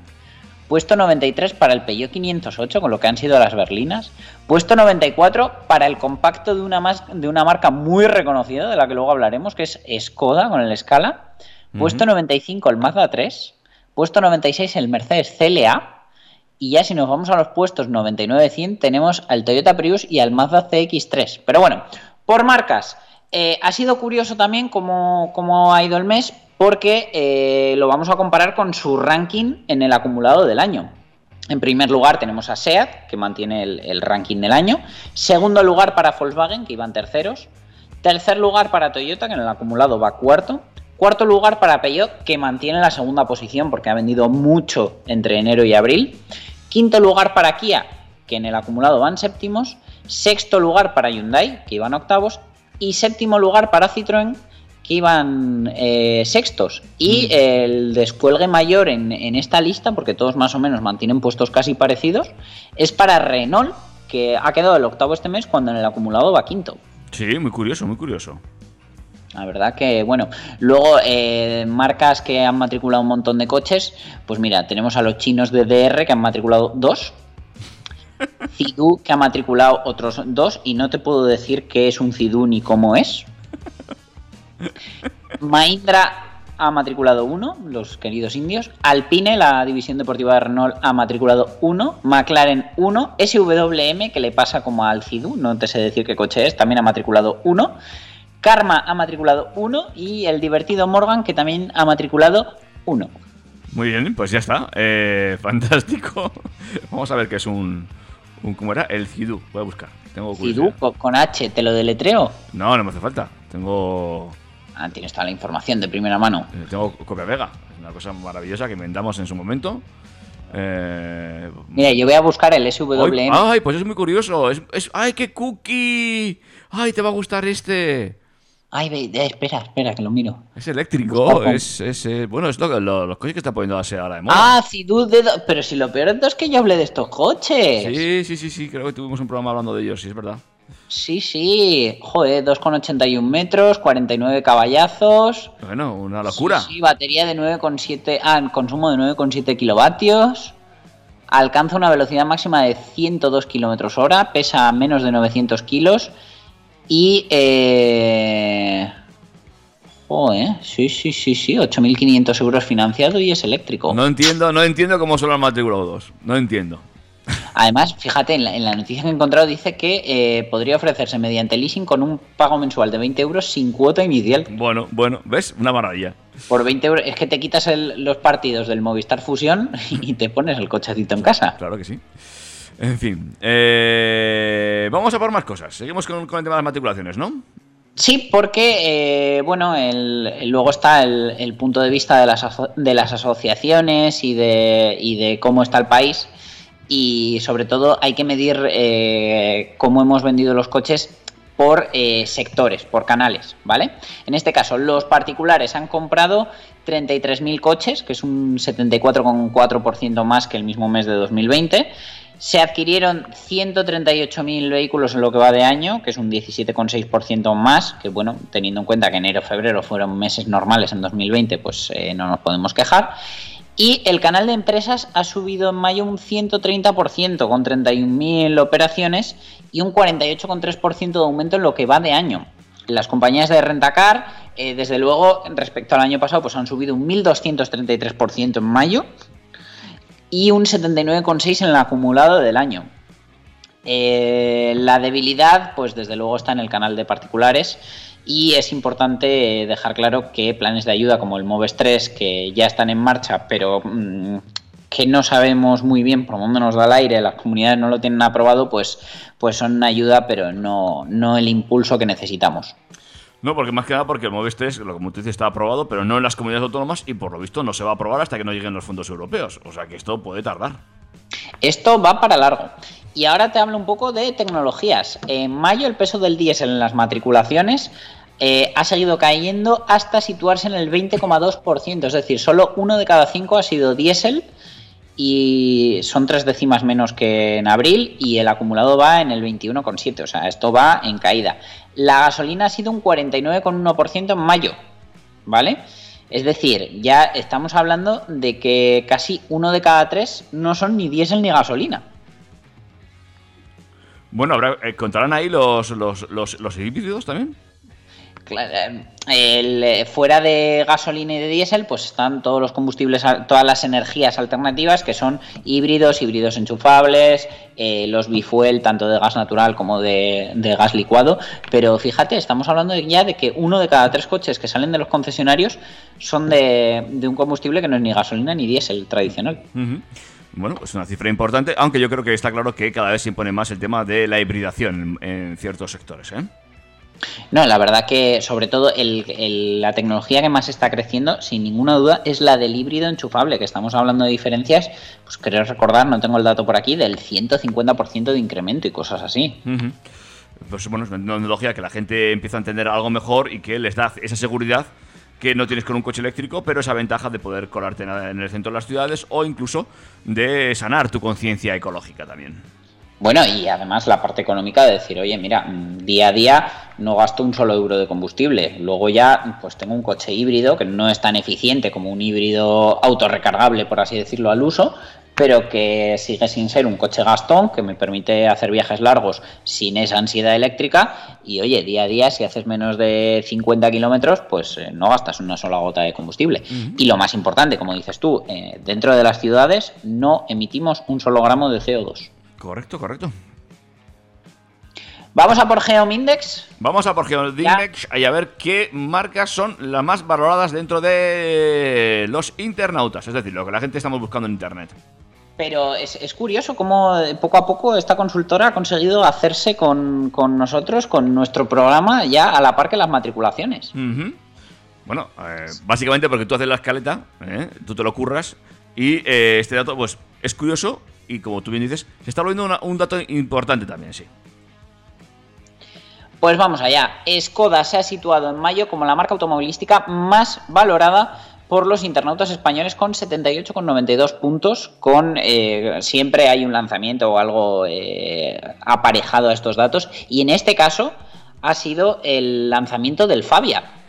Puesto 93 para el Peugeot 508, con lo que han sido las berlinas. Puesto 94 para el compacto de una, de una marca muy reconocida, de la que luego hablaremos, que es Skoda, con el Scala. Puesto 95 el Mazda 3. Puesto 96 el Mercedes CLA. Y ya si nos vamos a los puestos 99-100 tenemos al Toyota Prius y al Mazda CX3. Pero bueno, por marcas. Eh, ha sido curioso también cómo, cómo ha ido el mes porque eh, lo vamos a comparar con su ranking en el acumulado del año. En primer lugar tenemos a SEAT, que mantiene el, el ranking del año. Segundo lugar para Volkswagen, que iban terceros. Tercer lugar para Toyota, que en el acumulado va cuarto. Cuarto lugar para Peugeot, que mantiene la segunda posición porque ha vendido mucho entre enero y abril. Quinto lugar para Kia, que en el acumulado van séptimos. Sexto lugar para Hyundai, que iban octavos. Y séptimo lugar para Citroën, que iban eh, sextos. Y el descuelgue mayor en, en esta lista, porque todos más o menos mantienen puestos casi parecidos, es para Renault, que ha quedado el octavo este mes cuando en el acumulado va quinto. Sí, muy curioso, muy curioso. La verdad que, bueno, luego eh, marcas que han matriculado un montón de coches, pues mira, tenemos a los chinos de DR que han matriculado dos, Cidu que ha matriculado otros dos y no te puedo decir qué es un Cidu ni cómo es. Mahindra ha matriculado uno, los queridos indios. Alpine, la división deportiva de Renault, ha matriculado uno. McLaren uno. SWM, que le pasa como al Cidu, no te sé decir qué coche es, también ha matriculado uno. Karma ha matriculado uno. Y el divertido Morgan, que también ha matriculado uno. Muy bien, pues ya está. Eh, fantástico. Vamos a ver qué es un, un. ¿Cómo era? El Cidu. Voy a buscar. Tengo co- con H, ¿te lo deletreo? No, no me hace falta. Tengo. Ah, tienes toda la información de primera mano. eh, Tengo copia vega. Es una cosa maravillosa que inventamos en su momento. Eh, Mira, yo voy a buscar el SWM. ay, ay, pues es muy curioso. Es, es- ¡Ay, qué cookie! ¡Ay, te va a gustar este! Ay, ve- eh, espera, espera, que lo miro. Es eléctrico. Es, es, eh, bueno, es lo, lo- los coches que está poniendo así ahora de moda. Ah, Cidu de... do- Pero si lo peor de todo es que yo hablé de estos coches. Sí, sí, sí, sí, creo que tuvimos un programa hablando de ellos, sí, es verdad. Sí, sí. Joder, 2,81 metros, 49 caballazos. Bueno, una locura. Sí, sí, batería de 9,7... Ah, consumo de 9,7 kilovatios. Alcanza una velocidad máxima de 102 kilómetros hora. Pesa menos de 900 kilos. Y... Eh... Joder, sí, sí, sí, sí. 8.500 euros financiado y es eléctrico. No entiendo, no entiendo cómo solo han matriculado dos. No entiendo. Además, fíjate, en la, en la noticia que he encontrado dice que eh, podría ofrecerse mediante leasing con un pago mensual de 20 euros sin cuota inicial. Bueno, bueno, ¿ves? Una maravilla. Por 20 euros es que te quitas el- los partidos del Movistar Fusión y te pones el cochecito en casa. Claro que sí. En fin, eh, vamos a por más cosas. Seguimos con, con el tema de las matriculaciones, ¿no? Sí, porque, eh, bueno, el- luego está el, punto de vista de las, de las asociaciones y de, y de cómo está el país. Y sobre todo hay que medir eh, cómo hemos vendido los coches por eh, sectores, por canales, ¿vale? En este caso, los particulares han comprado 33.000 coches, que es un 74,4% más que el mismo mes de 2020. Se adquirieron 138.000 vehículos en lo que va de año, que es un 17,6% más, que bueno, teniendo en cuenta que enero febrero fueron meses normales en 2020, pues eh, no nos podemos quejar. Y el canal de empresas ha subido en mayo un 130%, con 31.000 operaciones y un 48,3% de aumento en lo que va de año. Las compañías de rentacar, eh, desde luego, respecto al año pasado, pues han subido un 1.233% en mayo y un 79,6% en el acumulado del año. Eh, la debilidad, pues desde luego está en el canal de particulares y es importante dejar claro que planes de ayuda como el Moves 3, que ya están en marcha, pero mm, que no sabemos muy bien por dónde nos da el aire, las comunidades no lo tienen aprobado, pues, pues son una ayuda, pero no, no el impulso que necesitamos. No, porque más que nada porque el Moves 3, lo como tú dices, está aprobado, pero no en las comunidades autónomas y por lo visto no se va a aprobar hasta que no lleguen los fondos europeos. O sea que esto puede tardar. Esto va para largo. Y ahora te hablo un poco de tecnologías. En mayo el peso del diésel en las matriculaciones eh, ha seguido cayendo hasta situarse en el 20,2%. Es decir, solo uno de cada cinco ha sido diésel y son tres décimas menos que en abril y el acumulado va en el 21,7%. O sea, esto va en caída. La gasolina ha sido un 49,1% en mayo. ¿Vale? Es decir, ya estamos hablando de que casi uno de cada tres no son ni diésel ni gasolina. Bueno, habrá, eh, ¿contarán ahí los, los, los, también? Eh, fuera de gasolina y de diésel, pues están todos los combustibles, todas las energías alternativas que son híbridos, híbridos enchufables, eh, los bifuel, tanto de gas natural como de, gas licuado. Pero fíjate, estamos hablando ya de que uno de cada tres coches que salen de los concesionarios son de, un combustible que no es ni gasolina ni diésel tradicional. Bueno, es una cifra importante, aunque yo creo que está claro que cada vez se impone más el tema de la hibridación en, en ciertos sectores. ¿eh? No, la verdad que sobre todo el- la tecnología que más está creciendo, sin ninguna duda, es la del híbrido enchufable, que estamos hablando de diferencias, pues creo recordar, no tengo el dato por aquí, del 150% de incremento y cosas así. Pues bueno, es una tecnología que la gente empieza a entender algo mejor y que les da esa seguridad que no tienes con un coche eléctrico, pero esa ventaja de poder colarte en el centro de las ciudades o incluso de sanar tu conciencia ecológica también. Bueno, y además la parte económica de decir, oye, mira, mm, día a día no gasto un solo euro de combustible. Luego ya, pues tengo un coche híbrido que no es tan eficiente como un híbrido autorrecargable, por así decirlo, al uso, pero que sigue sin ser un coche gastón que me permite hacer viajes largos sin esa ansiedad eléctrica. Y oye, día a día, si haces menos de 50 kilómetros, pues eh, no gastas una sola gota de combustible. Y lo más importante, como dices tú, eh, dentro de las ciudades no emitimos un solo gramo de CO2. Correcto, correcto. Vamos a por Geomindex. Vamos a por Geodimex y a ver qué marcas son las más valoradas dentro de los internautas, es decir, lo que la gente estamos buscando en internet. Pero es, es curioso cómo eh, poco a poco esta consultora ha conseguido hacerse con, con nosotros, con nuestro programa, ya a la par que las matriculaciones. Bueno, eh, básicamente porque tú haces la escaleta, ¿eh? tú te lo curras, y eh, este dato, pues, es curioso, y como tú bien dices, se está volviendo un dato importante también, sí. Pues vamos allá. Skoda se ha situado en mayo como la marca automovilística más valorada por los internautas españoles con 78,92 puntos. Con eh, siempre hay un lanzamiento o algo eh, aparejado a estos datos. Y en este caso ha sido el lanzamiento del Fabia.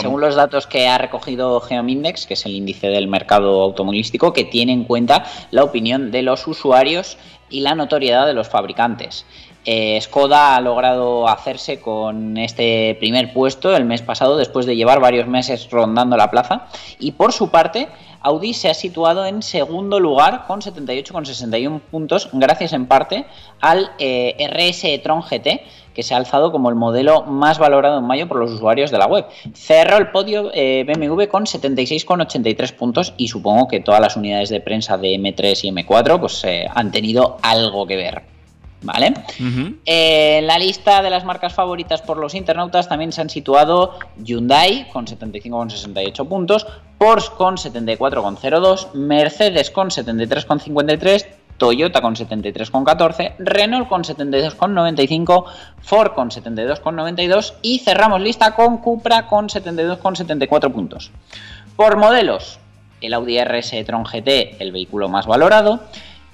Según los datos que ha recogido Geomindex, que es el índice del mercado automovilístico, que tiene en cuenta la opinión de los usuarios y la notoriedad de los fabricantes. Eh, Skoda ha logrado hacerse con este primer puesto el mes pasado después de llevar varios meses rondando la plaza y por su parte Audi se ha situado en segundo lugar con 78,61 puntos gracias en parte al eh, RS e-tron GT que se ha alzado como el modelo más valorado en mayo por los usuarios de la web. Cerró el podio eh, BMW con 76,83 puntos y supongo que todas las unidades de prensa de M3 y M4 pues, eh, han tenido algo que ver. ¿Vale? Eh, en la lista de las marcas favoritas por los internautas también se han situado Hyundai con 75,68 puntos, Porsche con 74,02, Mercedes con 73,53, Toyota con 73,14, Renault con 72,95, Ford con 72,92 y cerramos lista con Cupra con 72,74 puntos. Por modelos, el Audi RS e-tron GT, el vehículo más valorado,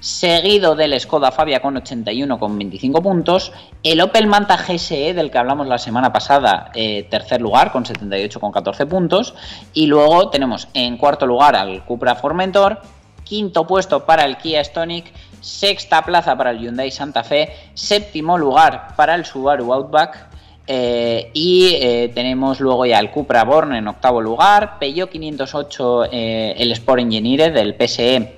seguido del Skoda Fabia con 81,25 puntos, el Opel Manta GSE del que hablamos la semana pasada, eh, tercer lugar con 78,14 puntos, y luego tenemos en cuarto lugar al Cupra Formentor, quinto puesto para el Kia Stonic, sexta plaza para el Hyundai Santa Fe, séptimo lugar para el Subaru Outback, eh, y eh, tenemos luego ya el Cupra Born en octavo lugar, Peugeot 508, eh, el Sport Engineer del PSE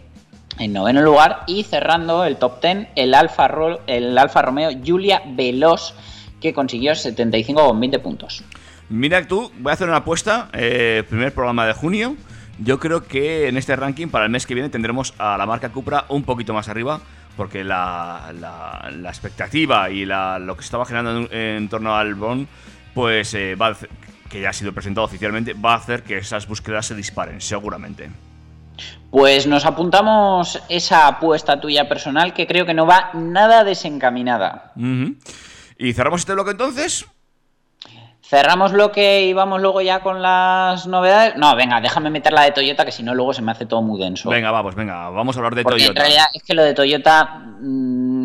en noveno lugar y cerrando el top 10 el Alfa, Ro- el Alfa Romeo Giulia Veloz que consiguió 75,20 puntos. Mira tú, voy a hacer una apuesta, eh, primer programa de junio. Yo creo que en este ranking para el mes que viene tendremos a la marca Cupra un poquito más arriba, porque la, la- expectativa y la- lo que se estaba generando en, torno al Bond, pues eh, va a que ya ha sido presentado oficialmente, va a hacer que esas búsquedas se disparen, seguramente. Pues nos apuntamos esa apuesta tuya personal que creo que no va nada desencaminada. ¿Y cerramos este bloque entonces? Cerramos lo que íbamos luego ya con las novedades. No, venga, déjame meter la de Toyota que si no luego se me hace todo muy denso. Venga, vamos, venga, vamos a hablar de Porque en Toyota. realidad es que lo de Toyota mm,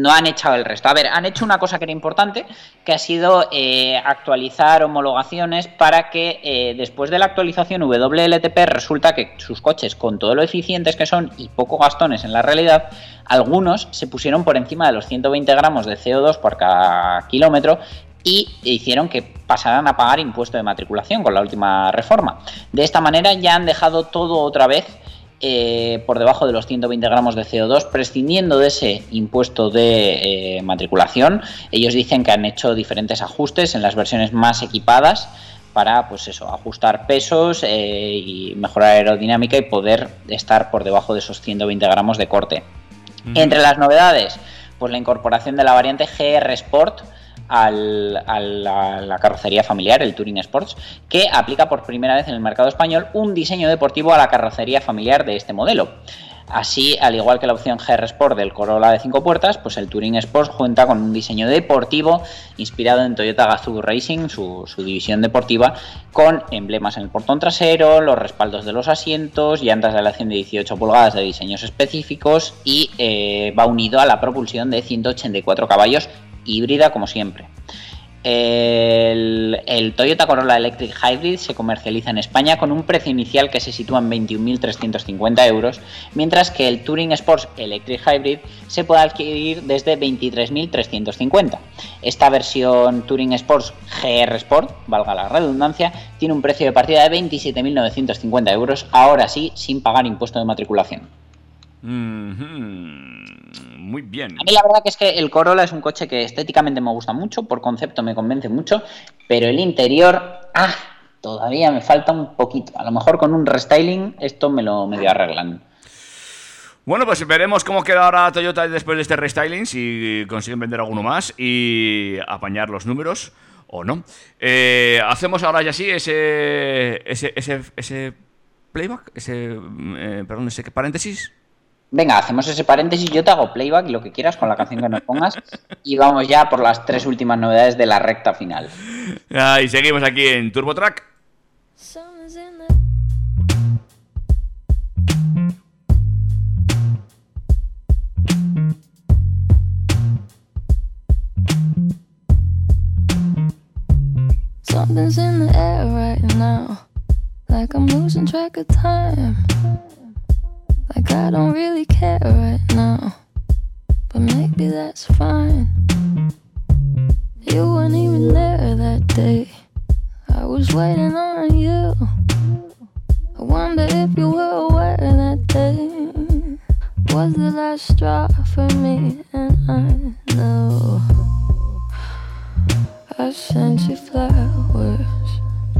no han echado el resto. A ver, han hecho una cosa que era importante, que ha sido eh, actualizar homologaciones para que eh, después de la actualización WLTP resulta que sus coches, con todo lo eficientes que son y poco gastones en la realidad, algunos se pusieron por encima de los 120 gramos de CO2 por cada kilómetro y hicieron que pasaran a pagar impuesto de matriculación con la última reforma. De esta manera ya han dejado todo otra vez eh, por debajo de los 120 gramos de CO2, prescindiendo de ese impuesto de eh, matriculación. Ellos dicen que han hecho diferentes ajustes en las versiones más equipadas para pues eso, ajustar pesos eh, y mejorar aerodinámica y poder estar por debajo de esos 120 gramos de corte. Entre las novedades, pues la incorporación de la variante GR Sport a la, carrocería familiar, el Touring Sports, que aplica por primera vez en el mercado español un diseño deportivo a la carrocería familiar de este modelo. Así, al igual que la opción GR Sport del Corolla de 5 puertas, pues el Touring Sports cuenta con un diseño deportivo inspirado en Toyota Gazoo Racing, su, su división deportiva, con emblemas en el portón trasero, los respaldos de los asientos, llantas de aleación de 18 pulgadas de diseños específicos y eh, va unido a la propulsión de 184 caballos híbrida como siempre. El, Toyota Corolla Electric Hybrid se comercializa en España con un precio inicial que se sitúa en 21.350 euros, mientras que el Touring Sports Electric Hybrid se puede adquirir desde 23.350. Esta versión Touring Sports GR Sport, valga la redundancia, tiene un precio de partida de 27.950 euros, ahora sí, sin pagar impuesto de matriculación. Muy bien. A mí la verdad que es que el Corolla es un coche que estéticamente me gusta mucho, por concepto me convence mucho, pero el interior, ah, todavía me falta un poquito. A lo mejor con un restyling esto me lo medio arreglan. Bueno, pues veremos cómo queda ahora Toyota después de este restyling, si consiguen vender alguno más y apañar los números o no. Eh, hacemos ahora ya sí ese, ese, ese, ese playback, ese, eh, perdón, ese paréntesis. Venga, hacemos ese paréntesis, yo te hago playback y lo que quieras con la canción que nos pongas y vamos ya por las tres últimas novedades de la recta final. Ah, y seguimos aquí en Turbo Track. Something's in the air right now. Like I'm losing track of time. Like I don't really care right now. But maybe that's fine. You weren't even there that day. I was waiting on you. I wonder if you were aware that day was the last straw for me, and I know I sent you flowers.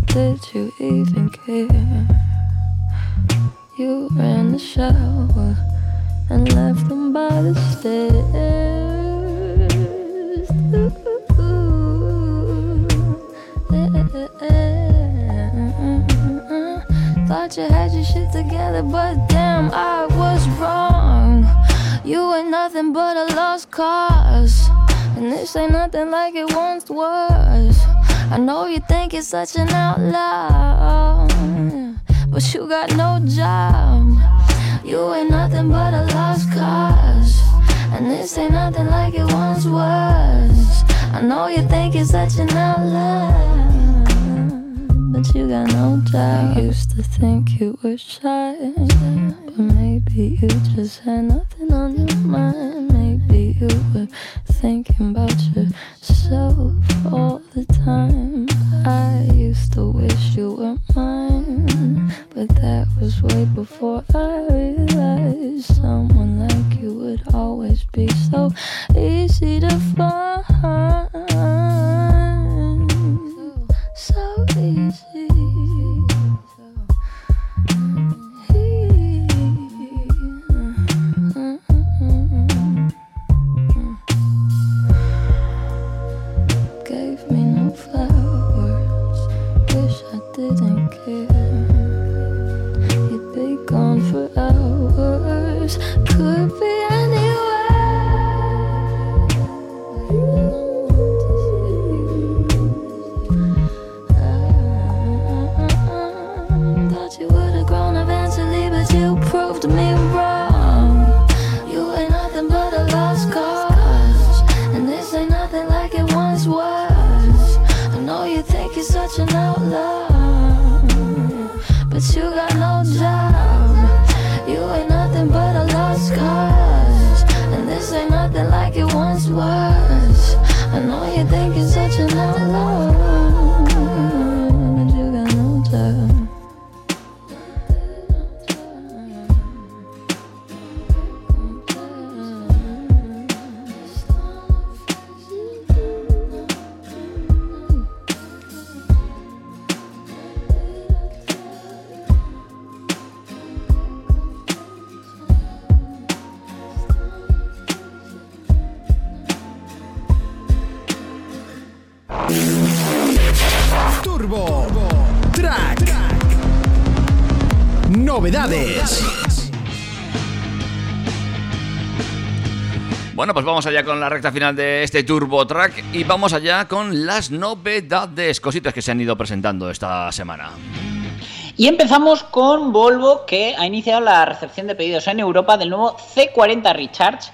Did you even care? You ran the shower and left them by the stairs. Thought you had your shit together, but damn, I was wrong. You ain't nothing but a lost cause. And this ain't nothing like it once was. I know you think you're such an outlaw, but you got no job. You ain't nothing but a lost cause. And this ain't nothing like it once was. I know you think you're such an outlaw, but you got no job. I used to think you were shy, but maybe you just had nothing on your mind. You were thinking about yourself all the time. I used to wish you were mine, but that was way before I realized someone like you would always be so easy to find. So easy. It vamos allá con la recta final de este Turbo Track y vamos allá con las novedades, cositas que se han ido presentando esta semana. Y empezamos con Volvo, que ha iniciado la recepción de pedidos en Europa del nuevo C40 Recharge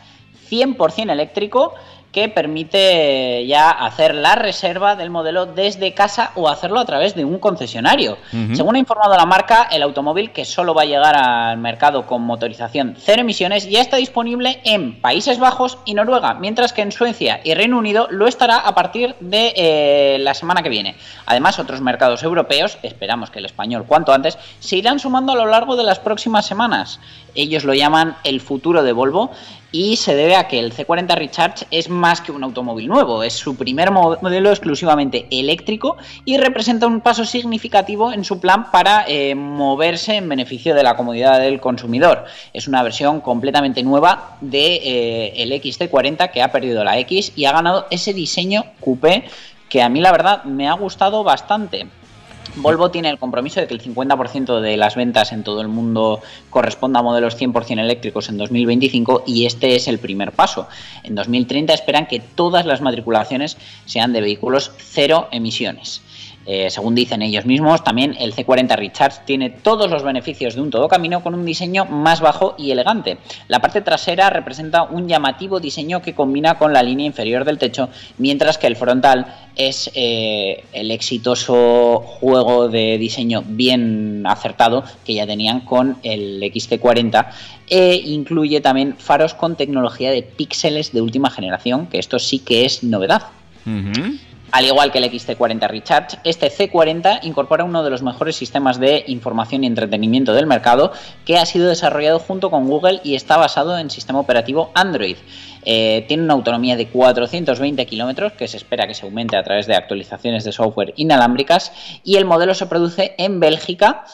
100% eléctrico que permite ya hacer la reserva del modelo desde casa o hacerlo a través de un concesionario. Según ha informado la marca, el automóvil que solo va a llegar al mercado con motorización cero emisiones ya está disponible en Países Bajos y Noruega, mientras que en Suecia y Reino Unido lo estará a partir de eh, la semana que viene. Además, otros mercados europeos, esperamos que el español cuanto antes, se irán sumando a lo largo de las próximas semanas. Ellos lo llaman el futuro de Volvo y se debe a que el C40 Recharge es más que un automóvil nuevo, es su primer modelo exclusivamente eléctrico y representa un paso significativo en su plan para eh, moverse en beneficio de la comodidad del consumidor. Es una versión completamente nueva de, eh, el XC40 que ha perdido la X y ha ganado ese diseño coupé que a mí la verdad me ha gustado bastante. Volvo tiene el compromiso de que el 50% de las ventas en todo el mundo corresponda a modelos 100% eléctricos en 2025 y este es el primer paso. En 2030 esperan que todas las matriculaciones sean de vehículos cero emisiones. Eh, según dicen ellos mismos, también el C40 Recharge tiene todos los beneficios de un todo camino con un diseño más bajo y elegante. La parte trasera representa un llamativo diseño que combina con la línea inferior del techo, mientras que el frontal es eh, el exitoso juego de diseño bien acertado que ya tenían con el XT40 e incluye también faros con tecnología de píxeles de última generación, que esto sí que es novedad. Al igual que el XT40 Recharge, este C40 incorpora uno de los mejores sistemas de información y entretenimiento del mercado que ha sido desarrollado junto con Google y está basado en sistema operativo Android. Eh, tiene una autonomía de 420 kilómetros que se espera que se aumente a través de actualizaciones de software inalámbricas y el modelo se produce en Bélgica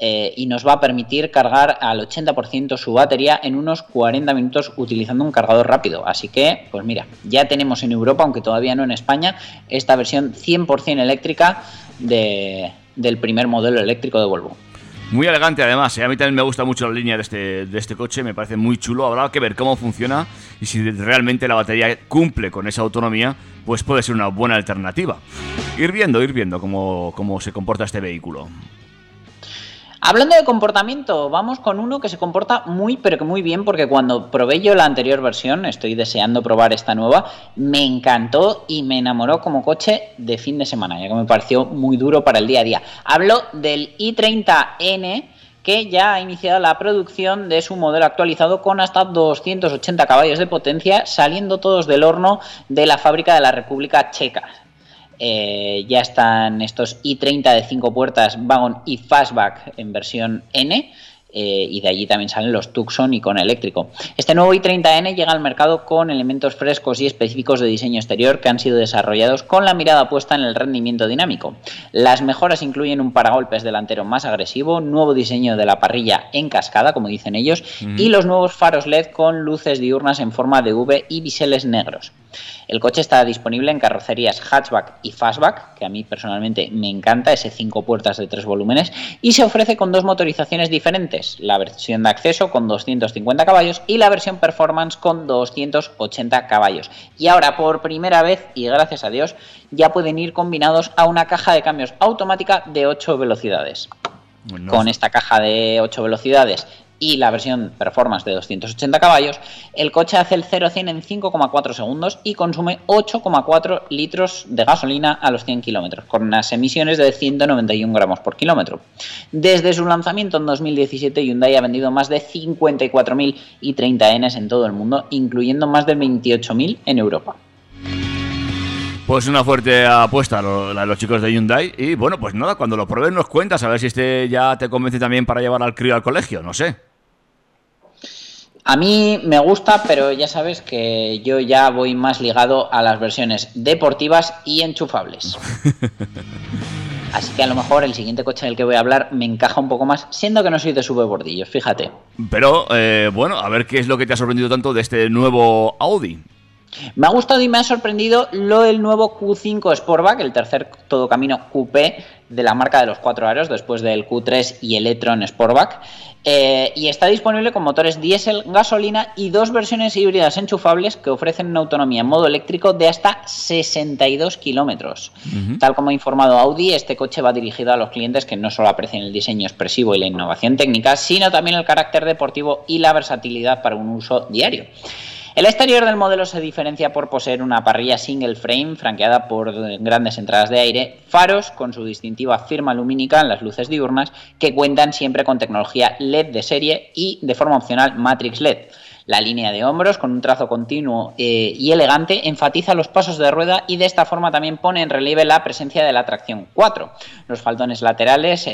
eh, y nos va a permitir cargar al 80% su batería en unos 40 minutos utilizando un cargador rápido. Así que, pues mira, ya tenemos en Europa, aunque todavía no en España, esta versión 100% eléctrica del primer modelo eléctrico de Volvo. Muy elegante además, ¿eh? a mí también me gusta mucho la línea de este, de este coche, me parece muy chulo, habrá que ver cómo funciona y si realmente la batería cumple con esa autonomía, pues puede ser una buena alternativa. Ir viendo, ir viendo cómo, cómo se comporta este vehículo. Hablando de comportamiento, vamos con uno que se comporta muy pero que muy bien porque cuando probé yo la anterior versión, estoy deseando probar esta nueva, me encantó y me enamoró como coche de fin de semana, ya que me pareció muy duro para el día a día. Hablo del i30N que ya ha iniciado la producción de su modelo actualizado con hasta 280 caballos de potencia, saliendo todos del horno de la fábrica de la República Checa. Eh, ya están estos i30 de 5 puertas Wagon y Fastback en versión N. Eh, y de allí también salen los Tucson y con eléctrico. Este nuevo i30N llega al mercado con elementos frescos y específicos de diseño exterior que han sido desarrollados con la mirada puesta en el rendimiento dinámico. Las mejoras incluyen un paragolpes delantero más agresivo, nuevo diseño de la parrilla en cascada, como dicen ellos, y los nuevos faros LED con luces diurnas en forma de V y biseles negros. El coche está disponible en carrocerías hatchback y fastback, que a mí personalmente me encanta, ese 5 puertas de 3 volúmenes, y se ofrece con dos motorizaciones diferentes, la versión de acceso con 250 caballos y la versión performance con 280 caballos. Y ahora, por primera vez, y gracias a Dios, ya pueden ir combinados a una caja de cambios automática de 8 velocidades. Con esta caja de 8 velocidades y la versión Performance de 280 caballos, el coche hace el 0 a 100 en 5,4 segundos y consume 8,4 litros de gasolina a los 100 kilómetros, con unas emisiones de 191 gramos por kilómetro. Desde su lanzamiento en 2017, Hyundai ha vendido más de 54.000 y 30 Ns en todo el mundo, incluyendo más de 28.000 en Europa. Pues una fuerte apuesta de los chicos de Hyundai. Y bueno, pues nada, cuando lo pruebes nos cuentas a ver si este ya te convence también para llevar al crío al colegio, no sé. A mí me gusta, pero ya sabes que yo ya voy más ligado a las versiones deportivas y enchufables. Así que a lo mejor el siguiente coche del que voy a hablar me encaja un poco más, siendo que no soy de bordillos, fíjate. Pero, eh, bueno, a ver qué es lo que te ha sorprendido tanto de este nuevo Audi. Me ha gustado y me ha sorprendido lo del nuevo Q5 Sportback, el tercer todo camino coupé de la marca de los cuatro aros, después del Q3 y el e-tron Sportback. Eh, y está disponible con motores diésel, gasolina y dos versiones híbridas enchufables que ofrecen una autonomía en modo eléctrico de hasta 62 kilómetros. Tal como ha informado Audi, este coche va dirigido a los clientes que no solo aprecian el diseño expresivo y la innovación técnica, sino también el carácter deportivo y la versatilidad para un uso diario. El exterior del modelo se diferencia por poseer una parrilla single frame franqueada por grandes entradas de aire, faros con su distintiva firma lumínica en las luces diurnas que cuentan siempre con tecnología LED de serie y de forma opcional Matrix LED. La línea de hombros, con un trazo continuo eh, y elegante, enfatiza los pasos de rueda y de esta forma también pone en relieve la presencia de la tracción 4. Los faldones laterales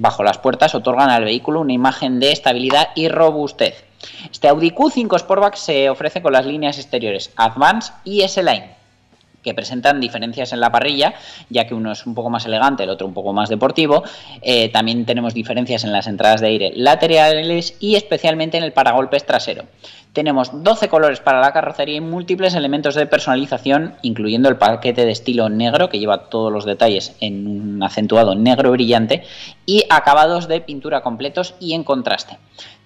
bajo las puertas otorgan al vehículo una imagen de estabilidad y robustez. Este Audi Q5 Sportback se ofrece con las líneas exteriores Advance y S-Line que presentan diferencias en la parrilla, ya que uno es un poco más elegante, el otro un poco más deportivo. Eh, también tenemos diferencias en las entradas de aire laterales y especialmente en el paragolpes trasero. Tenemos 12 colores para la carrocería y múltiples elementos de personalización, incluyendo el paquete de estilo negro, que lleva todos los detalles en un acentuado negro brillante, y acabados de pintura completos y en contraste.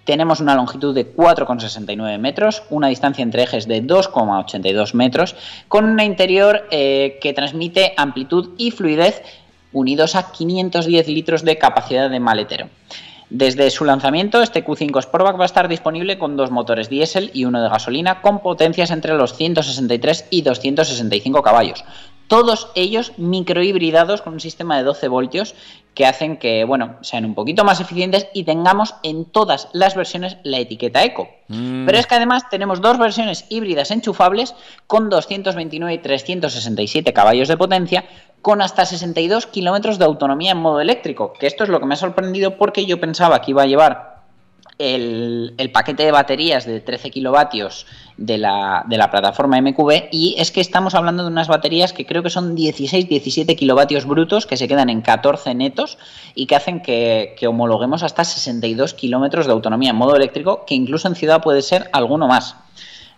Tenemos una longitud de 4,69 metros, una distancia entre ejes de 2,82 metros, con un interior eh, que transmite amplitud y fluidez unidos a 510 litros de capacidad de maletero. Desde su lanzamiento, este Q5 Sportback va a estar disponible con dos motores diésel y uno de gasolina con potencias entre los 163 y 265 caballos. Todos ellos microhibridados con un sistema de 12 voltios que hacen que, bueno, sean un poquito más eficientes y tengamos en todas las versiones la etiqueta Eco. Mm. Pero es que además tenemos dos versiones híbridas enchufables con 229 y 367 caballos de potencia con hasta 62 kilómetros de autonomía en modo eléctrico, que esto es lo que me ha sorprendido porque yo pensaba que iba a llevar el, el paquete de baterías de 13 kilovatios de la, de la plataforma MQB y es que estamos hablando de unas baterías que creo que son 16-17 kilovatios brutos que se quedan en 14 netos y que hacen que, que homologuemos hasta 62 kilómetros de autonomía en modo eléctrico que incluso en ciudad puede ser alguno más.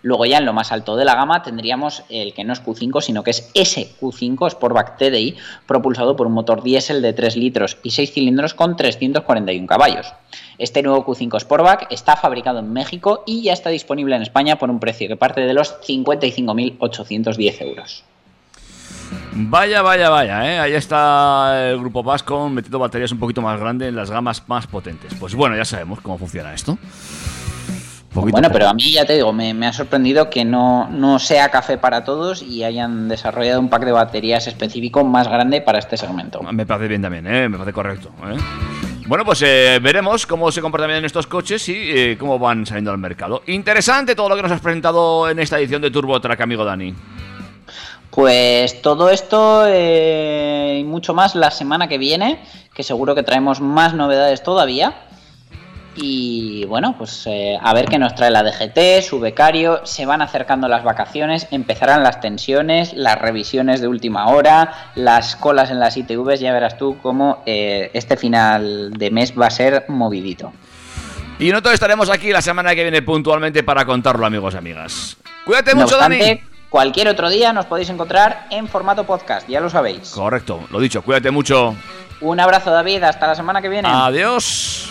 Luego ya en lo más alto de la gama tendríamos el que no es Q5, sino que es SQ5 Sportback TDI, propulsado por un motor diésel de 3 litros y 6 cilindros con 341 caballos. Este nuevo Q5 Sportback está fabricado en México y ya está disponible en España por un precio que parte de los 55.810 euros. Vaya, vaya, vaya, ¿eh? Ahí está el grupo Vasco metiendo baterías un poquito más grandes en las gamas más potentes. Pues bueno, ya sabemos cómo funciona esto. Poquito Bueno, pero a mí ya te digo, me, me ha sorprendido que no, no sea café para todos y hayan desarrollado un pack de baterías específico más grande para este segmento. Me parece bien también, ¿eh? Me parece correcto. ¿eh? Bueno, pues eh, veremos cómo se comportan bien estos coches y eh, cómo van saliendo al mercado. Interesante todo lo que nos has presentado en esta edición de Turbo Track, amigo Dani. Pues todo esto y mucho más la semana que viene, que seguro que traemos más novedades todavía. Y bueno, pues eh, a ver qué nos trae la DGT, su becario, se van acercando las vacaciones, empezarán las tensiones, las revisiones de última hora, las colas en las ITVs, ya verás tú cómo eh, este final de mes va a ser movidito. Y nosotros estaremos aquí la semana que viene puntualmente para contarlo, amigos y amigas. Cuídate No mucho, obstante, Dani. cualquier otro día nos podéis encontrar en formato podcast, ya lo sabéis. Correcto, lo dicho, cuídate mucho. Un abrazo David, hasta la semana que viene. Adiós.